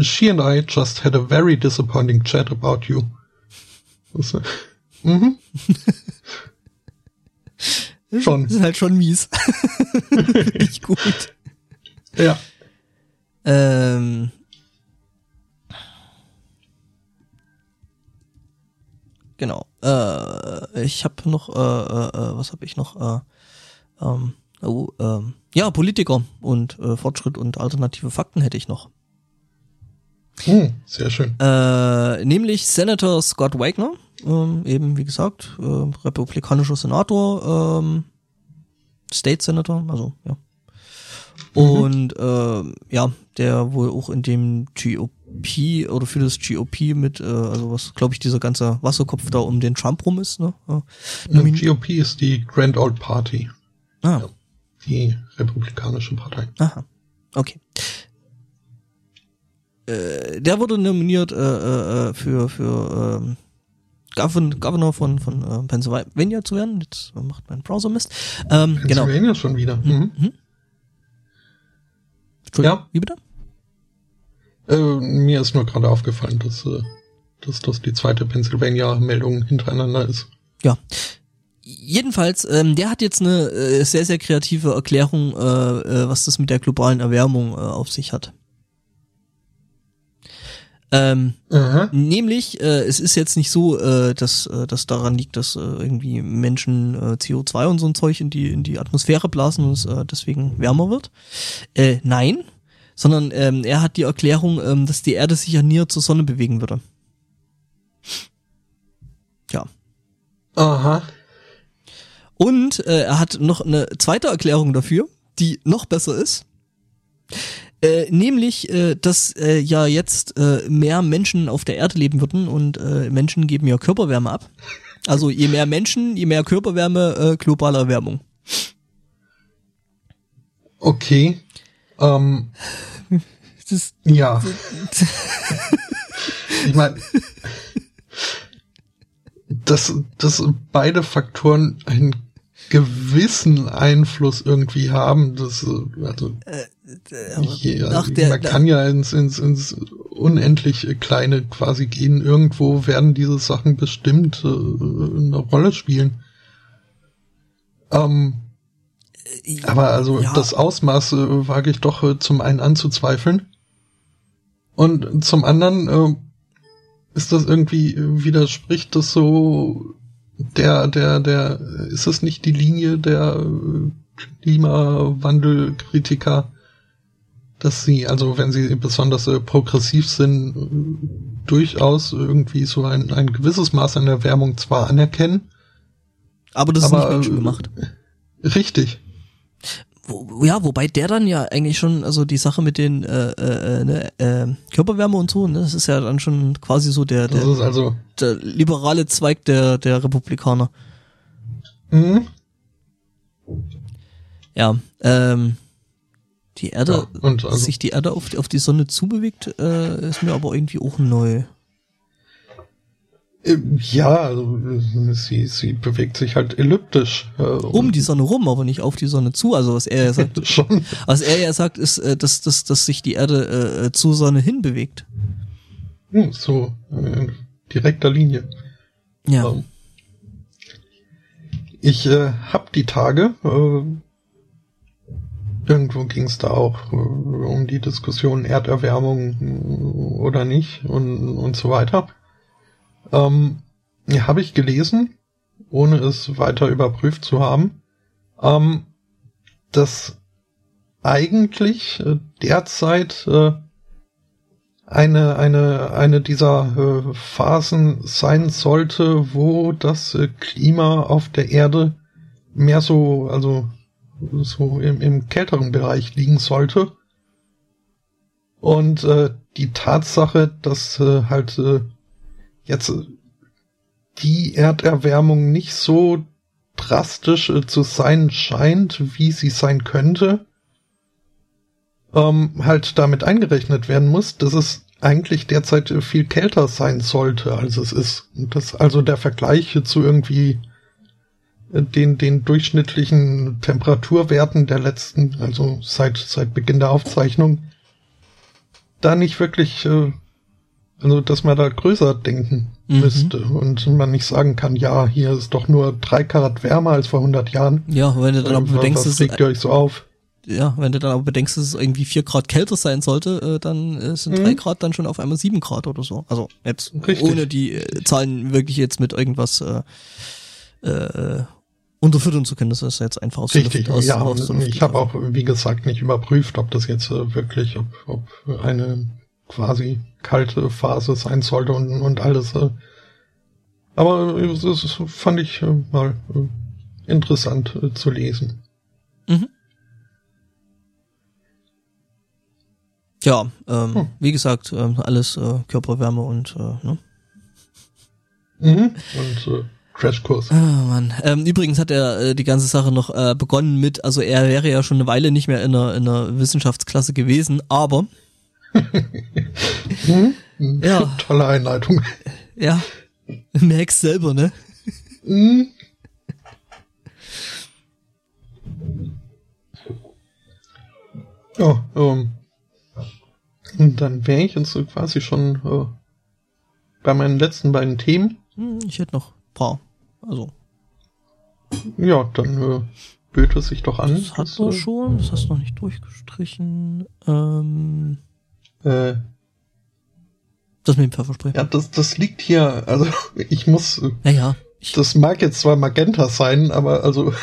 she and I just had a very disappointing chat about you. Äh, mhm. [laughs] Schon. Das ist halt schon mies. [laughs] Nicht gut. Ja. Ähm, genau. Äh, ich habe noch, äh, äh, äh, was habe ich noch? Äh, ähm, oh, ähm, ja, Politiker und äh, Fortschritt und alternative Fakten hätte ich noch. Hm, sehr schön. Äh, nämlich Senator Scott Wagner, ähm, eben wie gesagt, äh, republikanischer Senator, ähm, State Senator, also ja. Und ähm, ja, der wohl auch in dem GOP oder für das GOP mit, äh, also was glaube ich dieser ganze Wasserkopf da um den Trump rum ist, ne? Ja. Die GOP ist die Grand Old Party, Ah, die republikanische Partei. aha, okay. Äh, der wurde nominiert äh, äh, für für ähm, Governor von von äh, Pennsylvania zu werden. Jetzt macht mein Browser Mist. Ähm, genau. Pennsylvania schon wieder. Mhm. Entschuldigung, Ja. Wie bitte? Äh, mir ist nur gerade aufgefallen, dass, äh, dass das die zweite Pennsylvania-Meldung hintereinander ist. Ja. Jedenfalls, ähm, der hat jetzt eine äh, sehr, sehr kreative Erklärung, äh, äh, was das mit der globalen Erwärmung äh, auf sich hat. Ähm, Aha. nämlich, äh, es ist jetzt nicht so, äh, dass äh, das daran liegt, dass äh, irgendwie Menschen äh, CO2 und so ein Zeug in die in die Atmosphäre blasen und es äh, deswegen wärmer wird. Äh, nein, sondern ähm, er hat die Erklärung, ähm, dass die Erde sich ja näher zur Sonne bewegen würde. Ja. Aha. Und äh, er hat noch eine zweite Erklärung dafür, die noch besser ist. Äh, nämlich, äh, dass äh, ja jetzt äh, mehr Menschen auf der Erde leben würden und äh, Menschen geben ja Körperwärme ab. Also je mehr Menschen, je mehr Körperwärme, äh, globale Erwärmung. Okay. Ähm, Das, ja. ich meine, dass, dass beide Faktoren einen gewissen Einfluss irgendwie haben, das, äh, also, je, nach also der- man kann ja ins, ins, ins unendlich Kleine quasi gehen. Irgendwo werden diese Sachen bestimmt äh, eine Rolle spielen. Ähm, aber also Ja. das Ausmaß äh, wage ich doch äh, zum einen anzuzweifeln. Und zum anderen äh, ist das irgendwie, äh, widerspricht das so der, der, der, ist es nicht die Linie der äh, Klimawandelkritiker, dass sie, also wenn sie besonders äh, progressiv sind, äh, durchaus irgendwie so ein, ein gewisses Maß an Erwärmung zwar anerkennen, aber das ist Aber, nicht Menschen äh, gemacht. richtig, Wo, ja, wobei der dann ja eigentlich schon, also die Sache mit den äh, äh, ne, äh, Körperwärme und so, ne, das ist ja dann schon quasi so der, der, also, der liberale Zweig der, der Republikaner. mh, Ja, ähm, die Erde, Ja, und also- sich die Erde auf, auf die Sonne zubewegt, äh, ist mir aber irgendwie auch neu. Äh, ja, also, äh, sie, sie bewegt sich halt elliptisch. Äh, Um die Sonne rum, aber nicht auf die Sonne zu. Also was er ja sagt, [laughs] schon. was er ja sagt, ist, äh, dass, dass, dass sich die Erde äh, zur Sonne hin bewegt. Hm, so, in direkter Linie. Ja. Ähm, Ich äh, hab die Tage, äh, irgendwo ging es da auch äh, um die Diskussion Erderwärmung oder nicht und, und so weiter. Ähm, ja, habe ich gelesen, ohne es weiter überprüft zu haben, ähm, dass eigentlich äh, derzeit äh, eine, eine, eine dieser äh, Phasen sein sollte, wo das äh, Klima auf der Erde mehr so, also so im, im kälteren Bereich liegen sollte. Und äh, die Tatsache, dass äh, halt äh, jetzt die Erderwärmung nicht so drastisch äh, zu sein scheint, wie sie sein könnte, ähm, halt damit eingerechnet werden muss, dass es eigentlich derzeit viel kälter sein sollte, als es ist. Und das also der Vergleich zu irgendwie äh, den, den durchschnittlichen Temperaturwerten der letzten, also seit, seit Beginn der Aufzeichnung, da nicht wirklich, äh, also dass man da größer denken mhm. müsste und man nicht sagen kann, ja, hier ist doch nur drei Karat wärmer als vor 100 Jahren. Ja, wenn du dann aber bedenkst, was regt ihr euch so auf? ja, wenn du dann aber bedenkst, dass es irgendwie vier Grad kälter sein sollte, äh, dann äh, sind mhm. drei Grad dann schon auf einmal sieben Grad oder so. Also jetzt Richtig. ohne die äh, Zahlen wirklich jetzt mit irgendwas äh, äh, unterfüttern zu können. Das ist jetzt einfach aus Richtig, Luft, aus, ja. Aus ich habe auch, wie gesagt, nicht überprüft, ob das jetzt wirklich, ob, ob eine quasi kalte Phase sein sollte und, und alles. Äh. Aber das fand ich äh, mal äh, interessant äh, zu lesen. Mhm. Ja, ähm, hm. wie gesagt, ähm, alles äh, Körperwärme und äh, ne? Mhm. Und äh, Crashkurs. Oh Mann. Ähm, übrigens hat er äh, die ganze Sache noch äh, begonnen mit, also er wäre ja schon eine Weile nicht mehr in einer, in einer Wissenschaftsklasse gewesen, aber hm? ja. Tolle Einleitung. Ja. Merkst selber, ne? Mhm. Ja, ähm, und dann wäre ich jetzt so quasi schon äh, bei meinen letzten beiden Themen. Hm, ich hätte noch ein paar. Also. Ja, dann äh, böte es sich doch an. Das hat du äh, schon, das hast du noch nicht durchgestrichen. Ähm, äh, das mit dem Pfefferspray. Ja, das, das liegt hier, also [laughs] ich muss. Naja. Ich, das mag jetzt zwar Magenta sein, aber also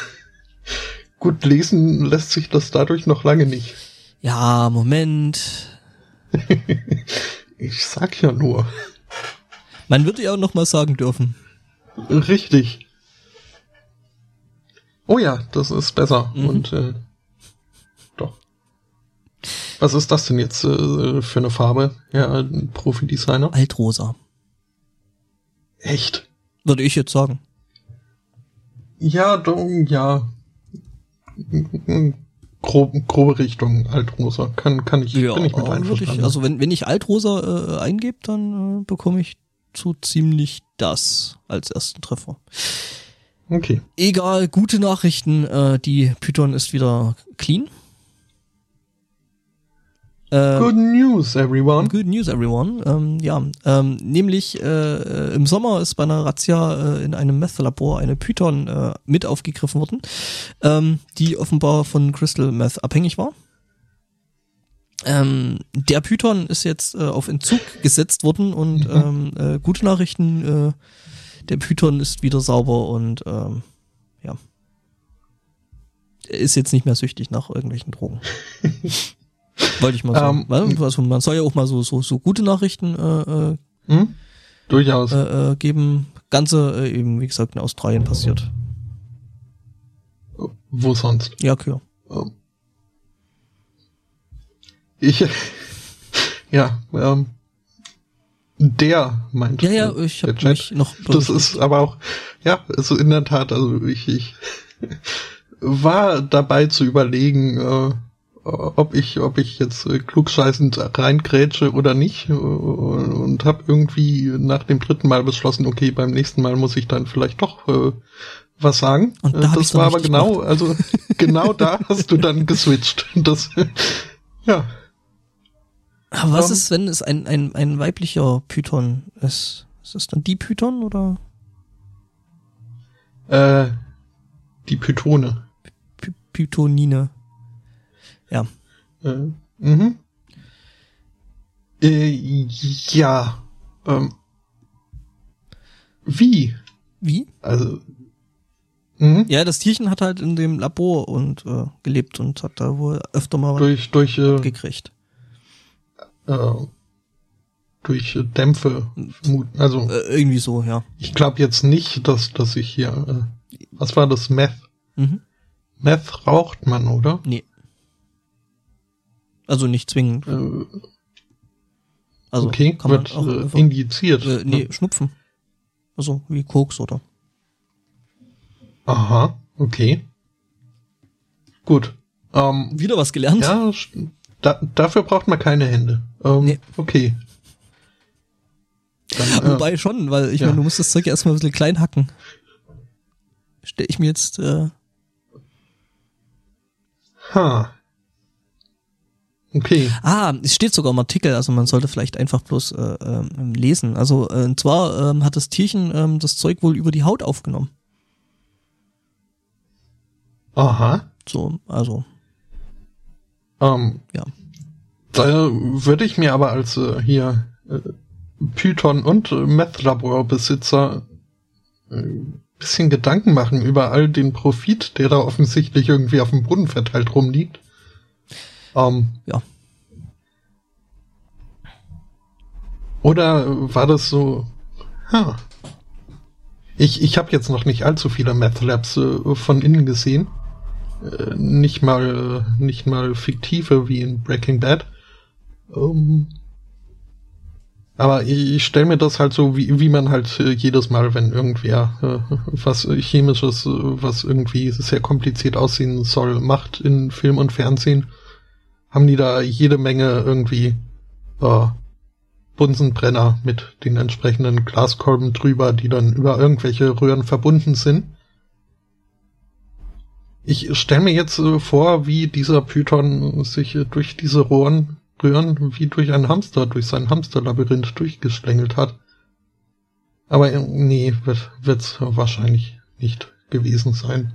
[laughs] gut lesen lässt sich das dadurch noch lange nicht. Ja, Moment. [laughs] ich sag ja nur. Man würde ja auch noch mal sagen dürfen. Richtig. Oh ja, das ist besser. Mhm. Und äh. Was ist das denn jetzt äh, für eine Farbe, ja, Profi-Designer? Altrosa. Echt? Würde ich jetzt sagen. Ja, ja grobe, grobe Richtung Altrosa. Kann, kann ich, ja, bin ich mit einverstanden. Ich, also wenn, wenn ich Altrosa äh, eingebe, dann äh, bekomme ich so ziemlich das als ersten Treffer. Okay. Egal, gute Nachrichten. Äh, die Python ist wieder clean. Äh, good news, everyone. Good news, everyone. Ähm, ja, ähm, nämlich äh, im Sommer ist bei einer Razzia äh, in einem Meth-Labor eine Python äh, mit aufgegriffen worden, ähm, die offenbar von Crystal Meth abhängig war. Ähm, der Python ist jetzt äh, auf Entzug gesetzt worden und mhm. ähm, äh, gute Nachrichten, äh, der Python ist wieder sauber und ähm, ja, ist jetzt nicht mehr süchtig nach irgendwelchen Drogen. [laughs] Wollte ich mal sagen. Ähm, also man soll ja auch mal so, so, so gute Nachrichten äh, äh, hm? durchaus äh, äh, geben. Ganze äh, eben, wie gesagt, in Australien passiert. Wo sonst? Ja, klar. Ähm. Ich, [laughs] ja, ähm, der meint. Ja, ja, ich habe mich noch. Das ist aber auch, ja, also in der Tat, also ich, ich [laughs] war dabei zu überlegen, äh, ob ich, ob ich jetzt äh, klugscheißend reingrätsche oder nicht und, und habe irgendwie nach dem dritten Mal beschlossen, okay, beim nächsten Mal muss ich dann vielleicht doch äh, was sagen. Und da das war aber genau, gemacht. also [laughs] genau da hast du dann geswitcht. [laughs] Das, ja. Aber was um, ist, wenn es ein, ein, ein weiblicher Python ist? Ist es dann die Python oder? Äh, die Pythone. Py Pythonine. Ja. Äh, mhm. Äh, ja. Ähm. Wie? Wie? Also. Mhm. Ja, das Tierchen hat halt in dem Labor und äh, gelebt und hat da wohl öfter mal durch durch äh, gekriegt. Äh, durch Dämpfe vermuten. Also Äh, irgendwie so, ja. ich glaube jetzt nicht, dass dass ich hier äh, was war das Meth? Mhm. Meth raucht man, oder? Nee. Also nicht zwingend. Äh, Also okay, kann man wird auch äh, einfach, injiziert. äh, nee, Schnupfen. Also wie Koks oder. Aha, okay. Gut. Ähm, Wieder was gelernt. ja, da, dafür braucht man keine Hände. Ähm, Nee. Okay. Dann, äh, Wobei schon, weil ich ja. meine, du musst das Zeug ja erstmal ein bisschen klein hacken. Stell ich mir jetzt, äh, ha. Okay. ah, es steht sogar im Artikel, also man sollte vielleicht einfach bloß äh, ähm, lesen. Also äh, und zwar ähm, hat das Tierchen ähm, das Zeug wohl über die Haut aufgenommen. Aha. So, also, Ähm, ja. Da würde ich mir aber als äh, hier äh, Python und äh, Meth-Labor-Besitzer äh, bisschen Gedanken machen über all den Profit, der da offensichtlich irgendwie auf dem Boden verteilt rumliegt. Ähm, Ja. Oder war das so? Ha. Ich, ich habe jetzt noch nicht allzu viele Meth Labs äh, von innen gesehen. Äh, nicht mal nicht mal fiktive wie in Breaking Bad. Ähm, aber ich, ich stelle mir das halt so, wie, wie man halt äh, jedes Mal, wenn irgendwer äh, was Chemisches, äh, was irgendwie sehr kompliziert aussehen soll, macht in Film und Fernsehen, haben die da jede Menge irgendwie äh, Bunsenbrenner mit den entsprechenden Glaskolben drüber, die dann über irgendwelche Röhren verbunden sind. Ich stelle mir jetzt äh, vor, wie dieser Python sich äh, durch diese Rohren, Röhren wie durch ein Hamster, durch sein Hamsterlabyrinth durchgeschlängelt hat. Aber äh, nee, wird wird's wahrscheinlich nicht gewesen sein.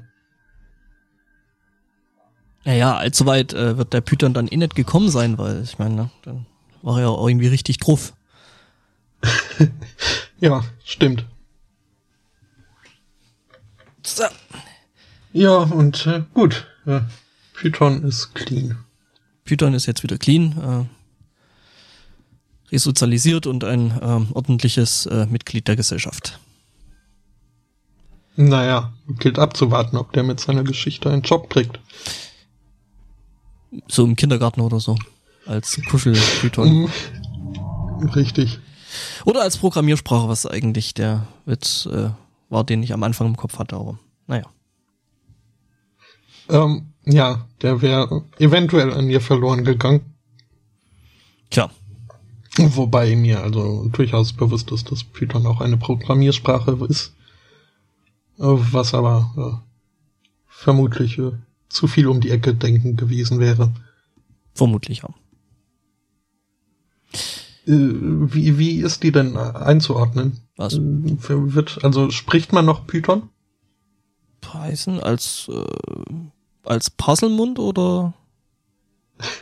Naja, allzu weit äh, wird der Python dann eh nicht gekommen sein, weil ich meine, ne, dann war er ja auch irgendwie richtig drauf. [laughs] Ja, stimmt. So. Ja, und äh, gut. Äh, Python ist clean. Python ist jetzt wieder clean, äh, resozialisiert und ein ähm, ordentliches äh, Mitglied der Gesellschaft. Naja, gilt abzuwarten, ob der mit seiner Geschichte einen Job kriegt. So im Kindergarten oder so. Als Kuschel-Python. Mhm. Richtig. Oder als Programmiersprache, was eigentlich der Witz äh, war, den ich am Anfang im Kopf hatte, aber naja. Ähm, ja, der wäre eventuell an mir verloren gegangen. Tja, Wobei mir also durchaus bewusst ist, dass Python auch eine Programmiersprache ist. Äh, Was aber äh, vermutlich äh, zu viel um die Ecke denken gewesen wäre. vermutlich ja. Äh, Wie, wie ist die denn einzuordnen? Was? Äh, Wird, also spricht man noch Python? Python als, äh, als Puzzlemund oder [laughs]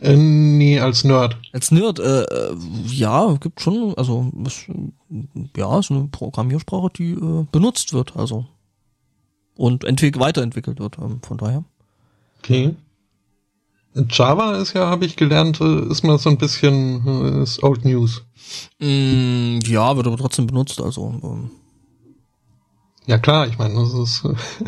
Äh, nee, als Nerd. als Nerd? Äh, äh, ja, gibt schon, also ja, ist eine Programmiersprache, die äh, benutzt wird, also und entwick weiterentwickelt wird, ähm, von daher. Okay. Java ist ja, habe ich gelernt, äh, ist mal so ein bisschen äh, ist Old News. Mm, ja, wird aber trotzdem benutzt, also ähm, Ja klar, ich meine, das ist,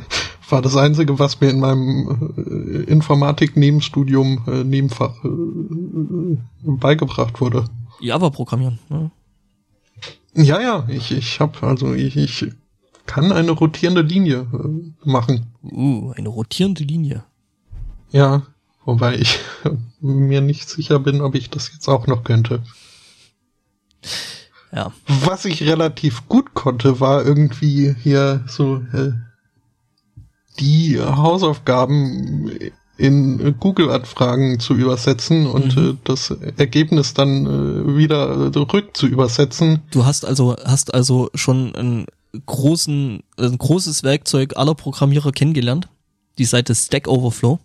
[laughs] war das Einzige, was mir in meinem äh, Informatik-Nebenstudium, äh, Nebenfach äh, beigebracht wurde. Java programmieren. Ne? Ja, ja, ich, ich habe also ich, ich kann eine rotierende Linie äh, machen. Uh, eine rotierende Linie. Ja, wobei ich [laughs] mir nicht sicher bin, ob ich das jetzt auch noch könnte. Ja. Was ich relativ gut konnte, war irgendwie hier so äh, die Hausaufgaben in Google-Anfragen zu übersetzen und Mhm. äh, das Ergebnis dann äh, wieder zurück zu übersetzen. Du hast also hast also schon einen großen ein großes Werkzeug aller Programmierer kennengelernt. Die Seite Stack Overflow.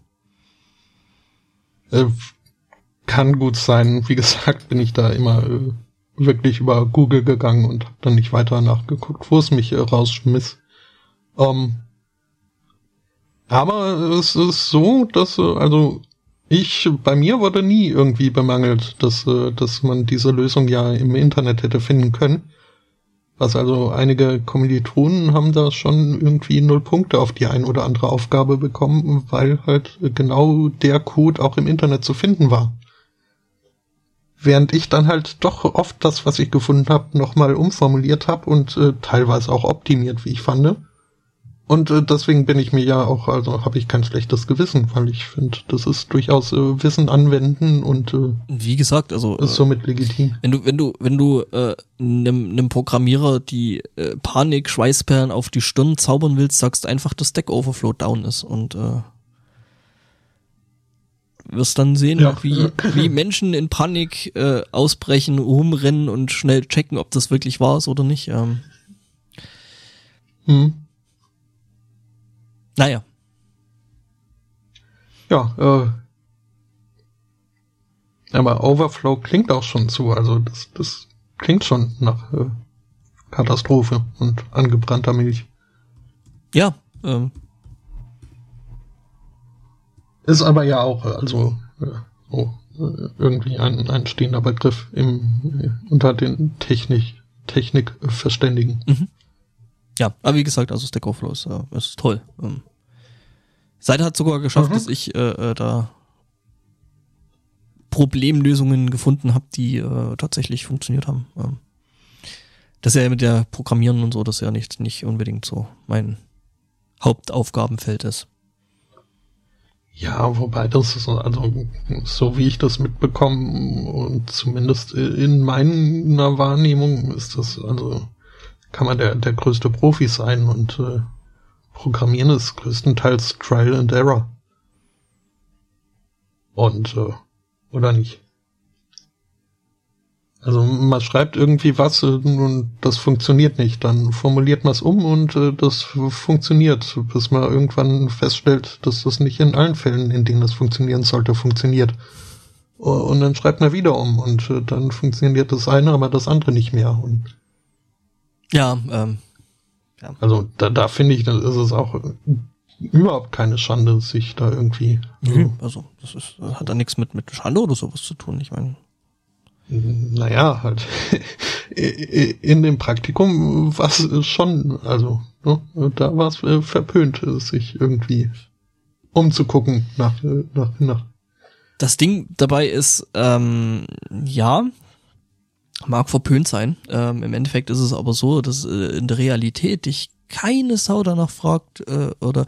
Äh, kann gut sein. Wie gesagt, bin ich da immer äh, wirklich über Google gegangen und hab dann nicht weiter nachgeguckt, wo es mich äh, rausschmiss. Ähm, aber es ist so, dass äh, also Ich, bei mir wurde nie irgendwie bemangelt, dass, äh, dass man diese Lösung ja im Internet hätte finden können. Was also einige Kommilitonen haben da schon irgendwie null Punkte auf die ein oder andere Aufgabe bekommen, weil halt genau der Code auch im Internet zu finden war. Während ich dann halt doch oft das, was ich gefunden habe, nochmal umformuliert habe und äh, teilweise auch optimiert, wie ich fand. Und äh, deswegen bin ich mir ja auch, also habe ich kein schlechtes Gewissen, weil ich finde, das ist durchaus äh, Wissen anwenden und äh, wie gesagt, also ist somit legitim. Wenn du, wenn du, wenn du äh, einem, einem Programmierer die äh, Panik, Schweißperlen auf die Stirn zaubern willst, sagst einfach, dass Stack Overflow down ist und äh, wirst dann sehen, ja. wie, wie Menschen in Panik äh, ausbrechen, rumrennen und schnell checken, ob das wirklich wahr ist oder nicht. Ähm. Hm. Naja. Ja, äh, aber Overflow klingt auch schon zu, also das, das klingt schon nach äh, Katastrophe und angebrannter Milch. Ja, ähm. Ist aber ja auch, also äh, oh, irgendwie ein, ein stehender Begriff im, äh, unter den Technik, Technikverständigen. Mhm. Ja, aber wie gesagt, also Stack Overflow ist, äh, ist toll. Ähm, Seite hat sogar geschafft, mhm. dass ich äh, äh, da Problemlösungen gefunden habe, die äh, tatsächlich funktioniert haben. Ähm, das ist ja mit der Programmieren und so, das ist ja nicht, nicht unbedingt so mein Hauptaufgabenfeld ist. Ja, wobei das ist, also so wie ich das mitbekomme und zumindest in meiner Wahrnehmung ist das, also kann man der, der größte Profi sein und äh, Programmieren ist größtenteils Trial and Error. Und, äh, oder nicht? Also man schreibt irgendwie was und das funktioniert nicht. Dann formuliert man es um und äh, das funktioniert, bis man irgendwann feststellt, dass das nicht in allen Fällen, in denen das funktionieren sollte, funktioniert. Und dann schreibt man wieder um und äh, dann funktioniert das eine, aber das andere nicht mehr. Und ja, ähm, ja. Also da, da finde ich, dann ist es auch überhaupt keine Schande, sich da irgendwie. Mhm. Also das ist, das hat da nichts mit mit Schande oder sowas zu tun. Ich meine. Naja, halt [laughs] in dem Praktikum war es schon, also ne, da war es äh, verpönt, sich irgendwie umzugucken nach, nach, nach. Das Ding dabei ist, ähm, ja, mag verpönt sein. Ähm, Im Endeffekt ist es aber so, dass äh, in der Realität dich keine Sau danach fragt äh, oder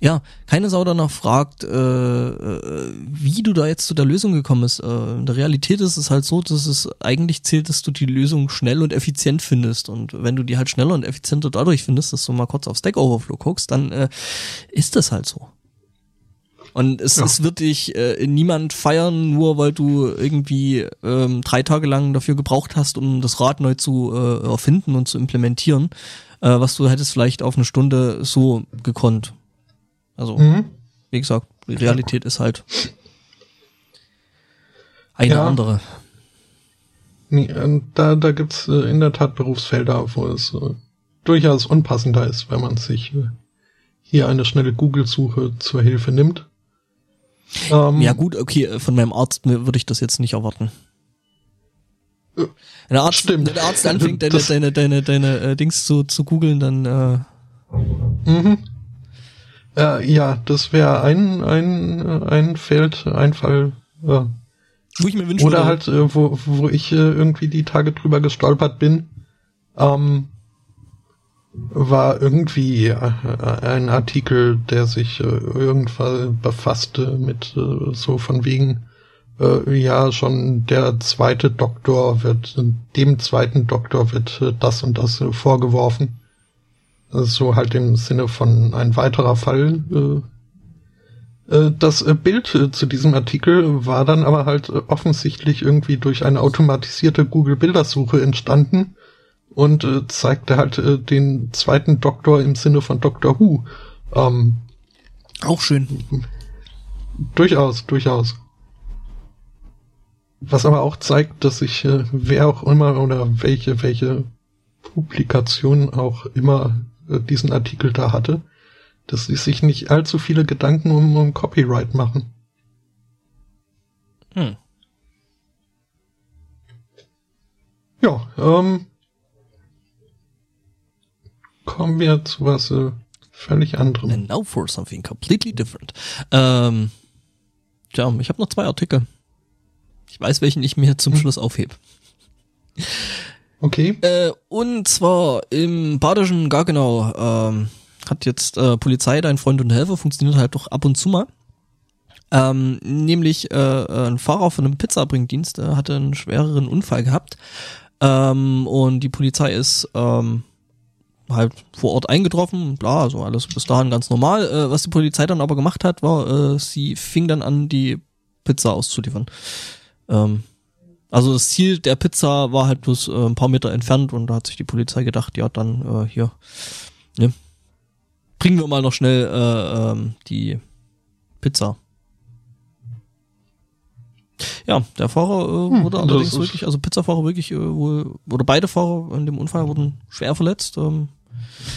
ja, keine Sau danach fragt, äh, äh, wie du da jetzt zu der Lösung gekommen bist. Äh, in der Realität ist es halt so, dass es eigentlich zählt, dass du die Lösung schnell und effizient findest. Und wenn du die halt schneller und effizienter dadurch findest, dass du mal kurz auf Stack Overflow guckst, dann äh, ist das halt so. Und es, ja. es wird dich äh, niemand feiern, nur weil du irgendwie ähm, drei Tage lang dafür gebraucht hast, um das Rad neu zu äh, erfinden und zu implementieren, äh, was du hättest vielleicht auf eine Stunde so gekonnt. Also, mhm. wie gesagt, die Realität ist halt eine ja. andere. Nee, äh, da, da gibt's äh, in der Tat Berufsfelder, wo es äh, durchaus unpassender ist, wenn man sich äh, hier eine schnelle Google-Suche zur Hilfe nimmt ähm, ja gut, okay, äh, von meinem Arzt würde ich das jetzt nicht erwarten. Wenn der Arzt, Stimmt. Wenn der Arzt anfängt, deine, deine, deine, deine äh, Dings zu, zu googeln, dann äh mhm. Äh, ja, das wäre ein, ein, ein Feld, ein Fall. Äh, wo ich mir wünschen Oder würde. halt, äh, wo, wo ich äh, irgendwie die Tage drüber gestolpert bin. Ähm, war irgendwie äh, ein Artikel, der sich äh, irgendwann befasste mit äh, so von wegen, ja, schon der zweite Doktor wird, dem zweiten Doktor wird das und das vorgeworfen. So halt im Sinne von ein weiterer Fall. Das Bild zu diesem Artikel war dann aber halt offensichtlich irgendwie durch eine automatisierte Google-Bildersuche entstanden und äh, zeigte halt äh, den zweiten Doktor im Sinne von Doctor Who. Ähm, Auch schön. Durchaus, durchaus. Was aber auch zeigt, dass sich äh, wer auch immer oder welche, welche Publikation auch immer äh, diesen Artikel da hatte, dass sie sich nicht allzu viele Gedanken um, um Copyright machen. Hm. Ja, ähm, kommen wir zu was äh, völlig anderem. And now for something completely different. Ähm, tja, ich habe noch zwei Artikel. Ich weiß, welchen ich mir zum hm. Schluss aufhebe. Okay. Äh, und zwar im badischen Gargenau ähm, hat jetzt äh, Polizei, dein Freund und Helfer, funktioniert halt doch ab und zu mal. Ähm, nämlich äh, ein Fahrer von einem Pizzabringdienst äh, hatte einen schwereren Unfall gehabt ähm, und die Polizei ist ähm, halt vor Ort eingetroffen, bla, also alles bis dahin ganz normal. Äh, was die Polizei dann aber gemacht hat, war, äh, sie fing dann an, die Pizza auszuliefern. Ähm, also das Ziel der Pizza war halt bloß äh, ein paar Meter entfernt und da hat sich die Polizei gedacht, ja dann äh, hier, ne, bringen wir mal noch schnell äh, ähm, die Pizza. Ja, der Fahrer äh, hm, wurde allerdings wirklich, also Pizzafahrer wirklich äh, wohl, oder beide Fahrer in dem Unfall wurden schwer verletzt. Ähm,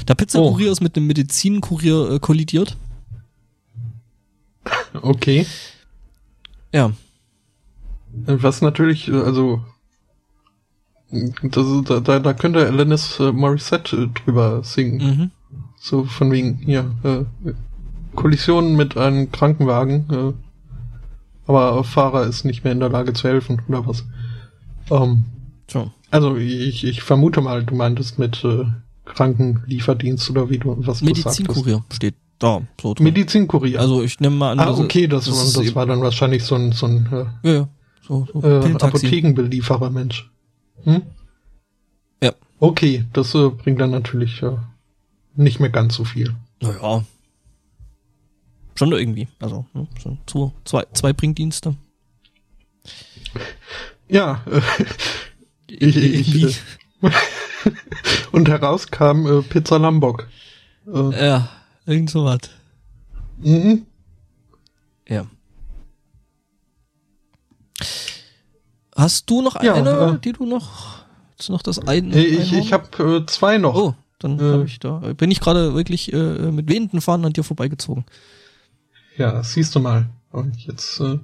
der Pizzakurier oh. ist mit dem Medizinkurier äh, kollidiert. Okay. Ja. Was natürlich, äh, also das, da, da, da könnte Alanis äh, Morissette äh, drüber singen. Mhm. So von wegen, ja, äh, Kollision mit einem Krankenwagen, äh, aber Fahrer ist nicht mehr in der Lage zu helfen, oder was? Ähm, so. Also ich, ich vermute mal, du meintest mit äh, Krankenlieferdienst oder wie du was Medizinkurier steht da. So drin. Medizinkurier. Also ich nehme mal an. Ah, okay, das, das, war, das war dann wahrscheinlich so ein, so ein äh, ja, ja. So, so äh, Apothekenbelieferer Mensch. Hm? Ja. Okay, das äh, bringt dann natürlich äh, nicht mehr ganz so viel. Naja. Schon irgendwie. Also, ne, so zwei, zwei Bringdienste. Ja. Äh, [laughs] ich, ich, äh, und herauskam äh, Pizza Lombok. Äh, ja, irgend so was. Mhm. Ja. Hast du noch eine, ja, äh, die du noch, ist noch das eine? Ich, ich habe äh, zwei noch. Oh, dann äh, hab ich da, bin ich gerade wirklich äh, mit wehenden Fahnen an dir vorbeigezogen. Ja, siehst du mal. Und jetzt äh,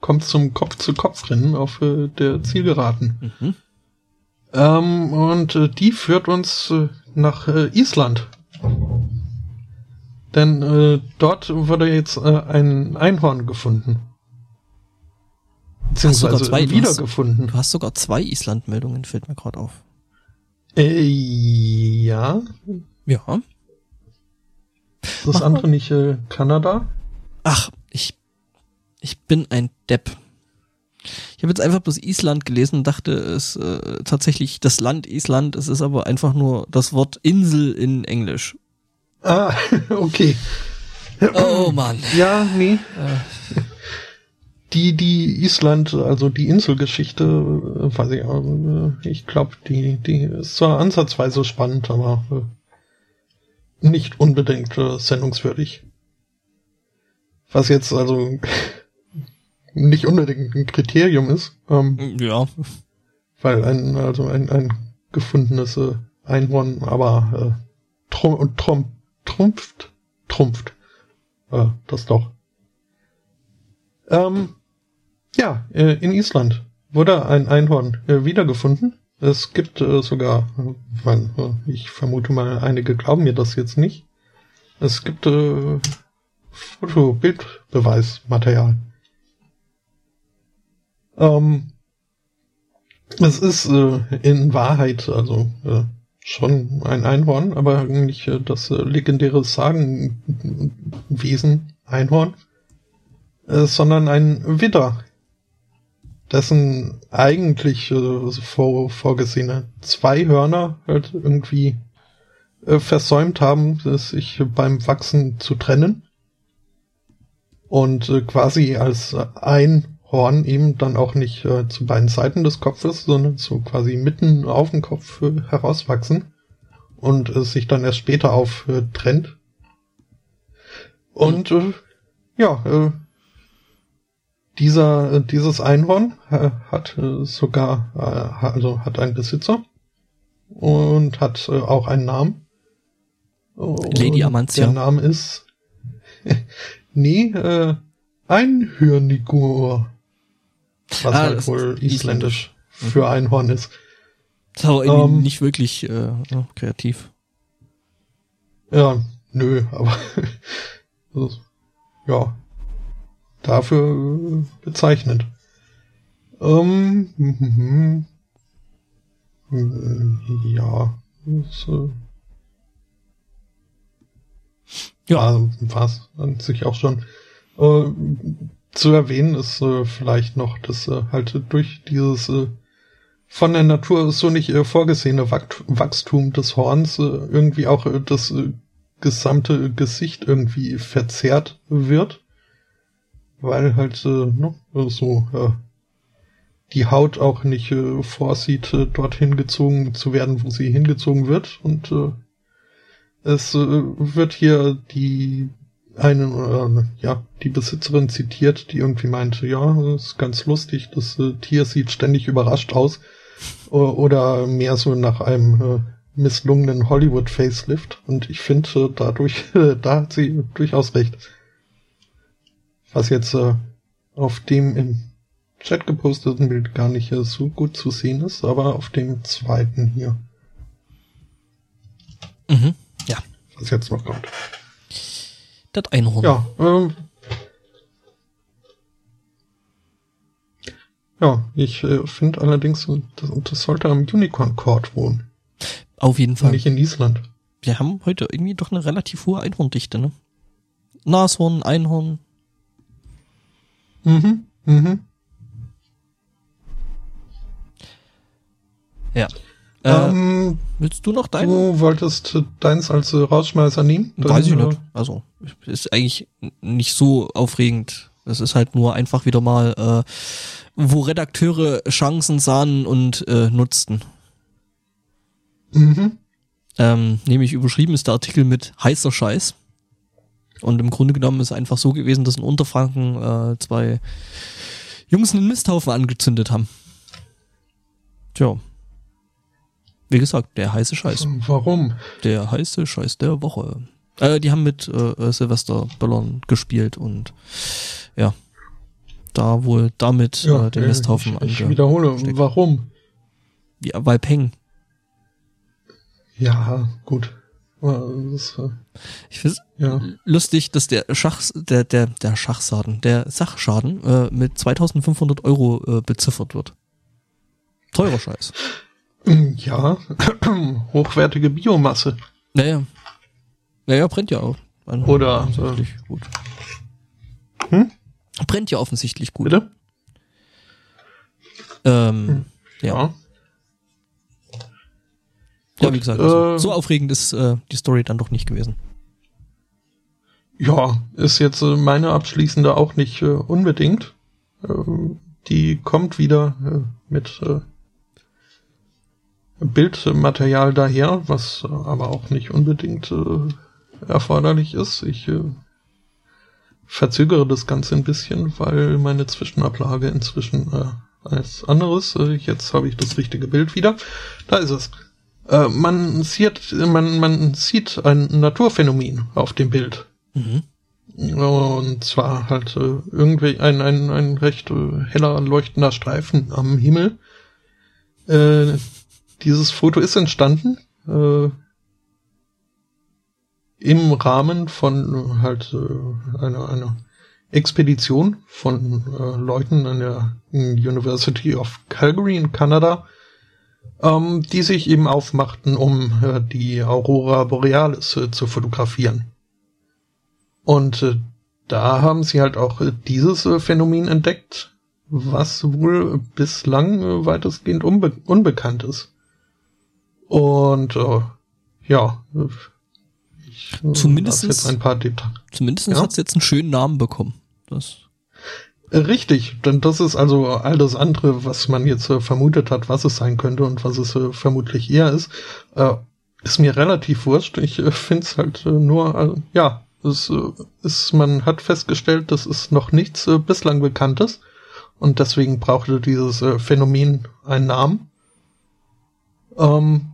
kommt zum Kopf zu Kopf rennen auf äh, der Zielgeraden. Mhm. Ähm, und äh, die führt uns äh, nach äh, Island. Denn äh, dort wurde jetzt äh, ein Einhorn gefunden. Beziehungsweise sogar zwei, wiedergefunden. Du hast, sogar zwei Island-Meldungen, fällt mir gerade auf. Äh, ja. Ja. Das Mach andere mal. nicht äh, Kanada? Ach, ich, ich bin ein Depp. Ich habe jetzt einfach bloß Island gelesen und dachte, es äh, tatsächlich das Land Island, es ist aber einfach nur das Wort Insel in Englisch. Ah, [laughs] okay. Oh Mann. Ja, nee. Äh. Die, die Island, also die Inselgeschichte, äh, weiß ich, äh, ich glaube, die, die ist zwar ansatzweise spannend, aber äh, nicht unbedingt äh, sendungswürdig. Was jetzt also nicht unbedingt ein Kriterium ist. Ähm, ja. Weil ein, also ein, ein gefundenes äh, Einhorn, aber äh, trum, und trum, trumpft, trumpft. Äh, das doch. Ähm, ja, äh, in Island wurde ein Einhorn äh, wiedergefunden. Es gibt äh, sogar, weil äh, ich vermute mal, einige glauben mir das jetzt nicht. Es gibt äh, Foto-Bildbeweismaterial. Ähm, es ist äh, in Wahrheit also äh, schon ein Einhorn, aber eigentlich äh, das äh, legendäre Sagenwesen Einhorn, äh, sondern ein Widder, dessen eigentlich äh, vor, vorgesehene zwei Hörner halt irgendwie versäumt haben, sich beim Wachsen zu trennen und quasi als ein Horn eben dann auch nicht äh, zu beiden Seiten des Kopfes, sondern so quasi mitten auf dem Kopf äh, herauswachsen und äh, sich dann erst später auf äh. Und äh, ja, äh, dieser dieses Einhorn hat sogar also hat einen Besitzer und hat auch einen Namen. Lady Amantia. Der Name ist [laughs] Nee, äh, Einhörnigur. Was ah, halt wohl isländisch, isländisch für Einhorn ist. Das ist aber irgendwie ähm, nicht wirklich äh, kreativ. Ja, nö, aber [laughs] ja, dafür äh, bezeichnend. Ähm, mm, mm, ja, das, äh, ja, also, was an sich auch schon äh, zu erwähnen ist äh, vielleicht noch, dass äh, halt durch dieses äh, von der Natur so nicht äh, vorgesehene Wachstum des Horns äh, irgendwie auch äh, das äh, gesamte Gesicht irgendwie verzerrt wird, weil halt äh, ne, so äh, die Haut auch nicht äh, vorsieht, dorthin gezogen zu werden, wo sie hingezogen wird. Und äh, es äh, wird hier die eine äh, ja die Besitzerin zitiert, die irgendwie meinte, ja, das ist ganz lustig, das äh, Tier sieht ständig überrascht aus oder mehr so nach einem äh, misslungenen Hollywood-Facelift. Und ich finde, äh, dadurch, [laughs] äh, da hat sie durchaus recht. Was jetzt äh, auf dem im Chat geposteten Bild gar nicht äh, so gut zu sehen ist, aber auf dem zweiten hier. Mhm, ja. Was jetzt noch kommt. Das Einhorn. Ja, ähm, Ja, ich äh, finde allerdings, das, das sollte am Unicorn Court wohnen. Auf jeden Fall. Nicht in Island. Wir haben heute irgendwie doch eine relativ hohe Einhorndichte, ne? Nashorn, Einhorn. Mhm, mhm. Ja. Ähm, äh, willst du noch dein? Du wolltest deins als Rausschmeißer nehmen? Weiß ich nicht. Also, ist eigentlich nicht so aufregend. Es ist halt nur einfach wieder mal äh, wo Redakteure Chancen sahen und äh, nutzten. Mhm. Ähm, nämlich überschrieben ist der Artikel mit heißer Scheiß. Und im Grunde genommen ist einfach so gewesen, dass in Unterfranken äh, zwei Jungs einen Misthaufen angezündet haben. Tja. Wie gesagt, der heiße Scheiß. Warum? Der heiße Scheiß der Woche. Äh, die haben mit äh, Silvester Ballon gespielt und ja, da wohl damit ja, äh, den Misthaufen Ich, ich wiederhole, steckt. warum? Ja, weil Peng. Ja, gut. Das, äh, ich finde ja. lustig, dass der Schach, der, der, der Schachschaden, der Sachschaden äh, mit 2500 Euro äh, beziffert wird. Teurer Scheiß. Ja, [clears throat] hochwertige Biomasse. Naja. Naja, brennt ja auch. Oder äh, gut. Hm? Brennt ja offensichtlich gut. Bitte? Ähm, hm. ja. ja. Ja, wie gesagt, also, äh, so aufregend ist äh, die Story dann doch nicht gewesen. Ja, ist jetzt äh, meine abschließende auch nicht äh, unbedingt. Ähm, die kommt wieder äh, mit äh, Bildmaterial daher, was aber auch nicht unbedingt erforderlich ist. Ich verzögere das Ganze ein bisschen, weil meine Zwischenablage inzwischen äh, als anderes. Äh, jetzt habe ich das richtige Bild wieder. Da ist es. Äh, man sieht, man, man sieht ein Naturphänomen auf dem Bild. Mhm. Und zwar halt äh, irgendwie ein, ein, ein recht äh, heller leuchtender Streifen am Himmel. Äh, dieses Foto ist entstanden äh, im Rahmen von halt äh, einer, einer Expedition von äh, Leuten an der University of Calgary in Kanada, ähm, die sich eben aufmachten, um äh, die Aurora Borealis äh, zu fotografieren. Und äh, da haben sie halt auch äh, dieses äh, Phänomen entdeckt, was wohl bislang äh, weitestgehend unbe unbekannt ist. Und äh, ja, Zumindest zumindest ja? hat es jetzt einen schönen Namen bekommen. Das Richtig, denn das ist also all das andere, was man jetzt äh, vermutet hat, was es sein könnte und was es äh, vermutlich eher ist, äh, ist mir relativ wurscht. Ich äh, finde es halt äh, nur, äh, ja, es ist, man hat festgestellt, das ist noch nichts bislang Bekanntes und deswegen brauchte dieses Phänomen einen Namen. Ähm,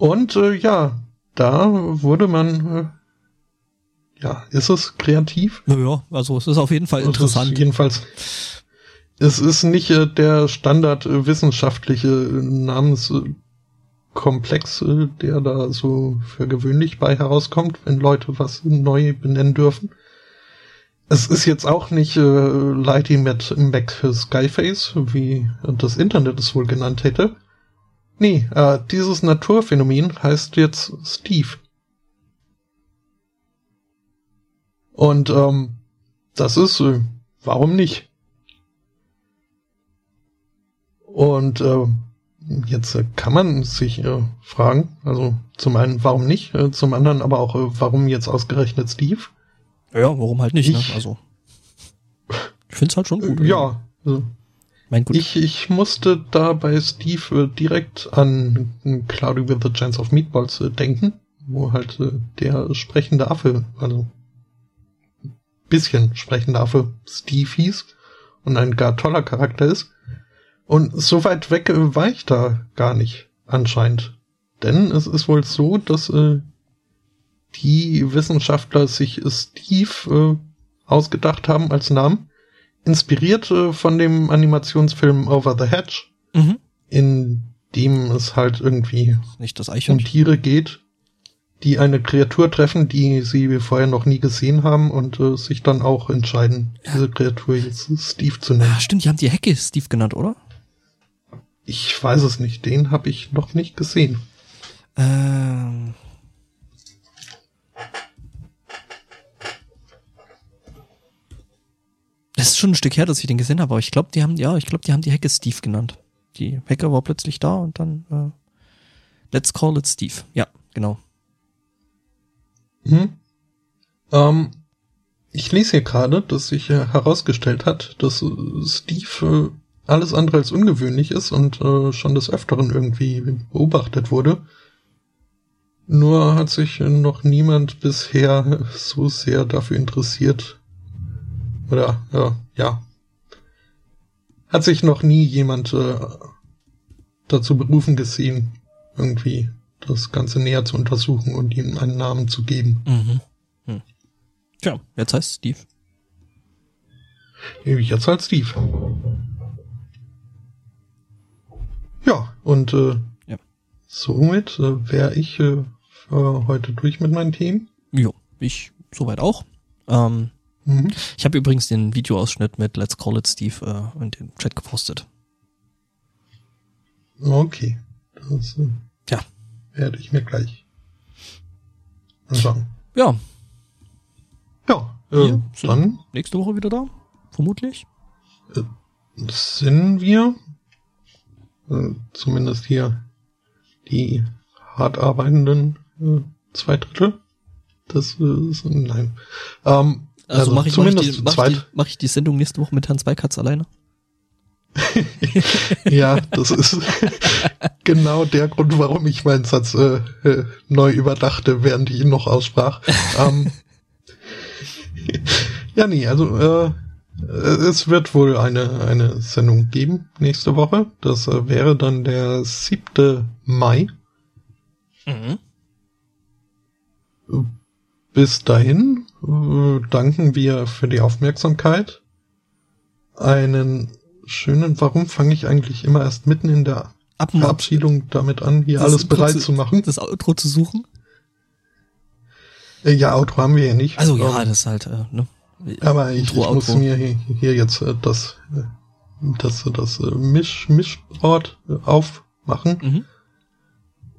und ja, da wurde man ja, ist es kreativ? Naja, also es ist auf jeden Fall interessant. jedenfalls. Es ist nicht äh, der Standard äh, wissenschaftliche Namenskomplex, äh, der da so für gewöhnlich bei herauskommt, wenn Leute was neu benennen dürfen. Es ist jetzt auch nicht äh, Lighty Mac Skyface, wie das Internet es wohl genannt hätte. Nee, äh, dieses Naturphänomen heißt jetzt Steve. Und ähm, das ist, äh, warum nicht? Und äh, jetzt äh, kann man sich äh, fragen, also zum einen, warum nicht, äh, zum anderen aber auch, äh, warum jetzt ausgerechnet Steve? Ja, warum halt nicht, ich, ne? Also. Ich find's halt schon gut. Äh, ja. Also, mein gut. Ich, ich musste da bei Steve äh, direkt an Cloudy with a Chance of Meatballs äh, denken, wo halt äh, der sprechende Affe, also bisschen sprechender Affe Steve hieß und ein gar toller Charakter ist. Und so weit weg war ich da gar nicht, anscheinend. Denn es ist wohl so, dass äh, die Wissenschaftler sich Steve äh, ausgedacht haben als Namen, inspiriert äh, von dem Animationsfilm Over the Hedge, mhm. in dem es halt irgendwie nicht das um Tiere geht, die eine Kreatur treffen, die sie vorher noch nie gesehen haben und äh, sich dann auch entscheiden, ja. diese Kreatur jetzt Steve zu nennen. Ah, stimmt, die haben die Hecke Steve genannt, oder? Ich weiß es nicht. Den habe ich noch nicht gesehen. Ähm. Das ist schon ein Stück her, dass ich den gesehen habe, aber ich glaube, die haben, ja, ich glaube, die haben die Hecke Steve genannt. Die Hecke war plötzlich da und dann äh, Let's call it Steve. Ja, genau. Hm. Ähm, ich lese hier gerade, dass sich äh, herausgestellt hat, dass äh, Steve äh, alles andere als ungewöhnlich ist und äh, schon des Öfteren irgendwie beobachtet wurde. Nur hat sich noch niemand bisher [laughs] so sehr dafür interessiert. Oder, ja, ja. Hat sich noch nie jemand äh, dazu berufen gesehen, irgendwie das Ganze näher zu untersuchen und ihm einen Namen zu geben. Mhm. Hm. Tja, jetzt heißt Steve. Jetzt heißt Steve. Ja, und äh, ja. somit äh, wäre ich äh, heute durch mit meinen Themen. Jo, ich soweit auch. Ähm, mhm. Ich habe übrigens den Videoausschnitt mit Let's Call It Steve äh, in den Chat gepostet. Okay. Das äh, ja. werde ich mir gleich anschauen. Ja. Ja, äh, dann. Nächste Woche wieder da, vermutlich. Äh, sind wir. Äh, zumindest hier die hart arbeitenden äh, zwei Drittel. Das äh, ist, nein. Ähm, also, also mache ich, zumindest mach ich, die, mach ich, die, mach ich die Sendung nächste Woche mit Herrn Zweikatz alleine? [laughs] ja, das ist [laughs] genau der Grund, warum ich meinen Satz äh, äh, neu überdachte, während ich ihn noch aussprach. [laughs] ähm, ja, nee, also äh, es wird wohl eine, eine Sendung geben nächste Woche. Das äh, wäre dann der 7. Mai. Mhm. Bis dahin äh, danken wir für die Aufmerksamkeit. Einen schönen, warum fange ich eigentlich immer erst mitten in der Abmord. Verabschiedung damit an, hier das alles bereit zu, zu, machen? Das Outro zu suchen? Äh, ja, Outro haben wir ja nicht. Also ja, um, das ist halt, äh, ne? Aber ich, ich muss mir hier, hier jetzt äh, das, äh, das, das äh, Misch, Mischboard aufmachen. Mhm.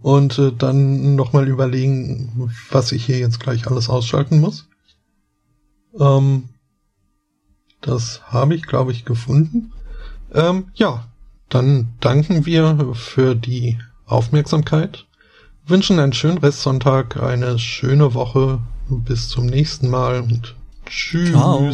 Und äh, dann nochmal überlegen, was ich hier jetzt gleich alles ausschalten muss. Ähm, das habe ich, glaube ich, gefunden. Ähm, ja, dann danken wir für die Aufmerksamkeit, wünschen einen schönen Restsonntag, eine schöne Woche, bis zum nächsten Mal und Tschüss. Ciao.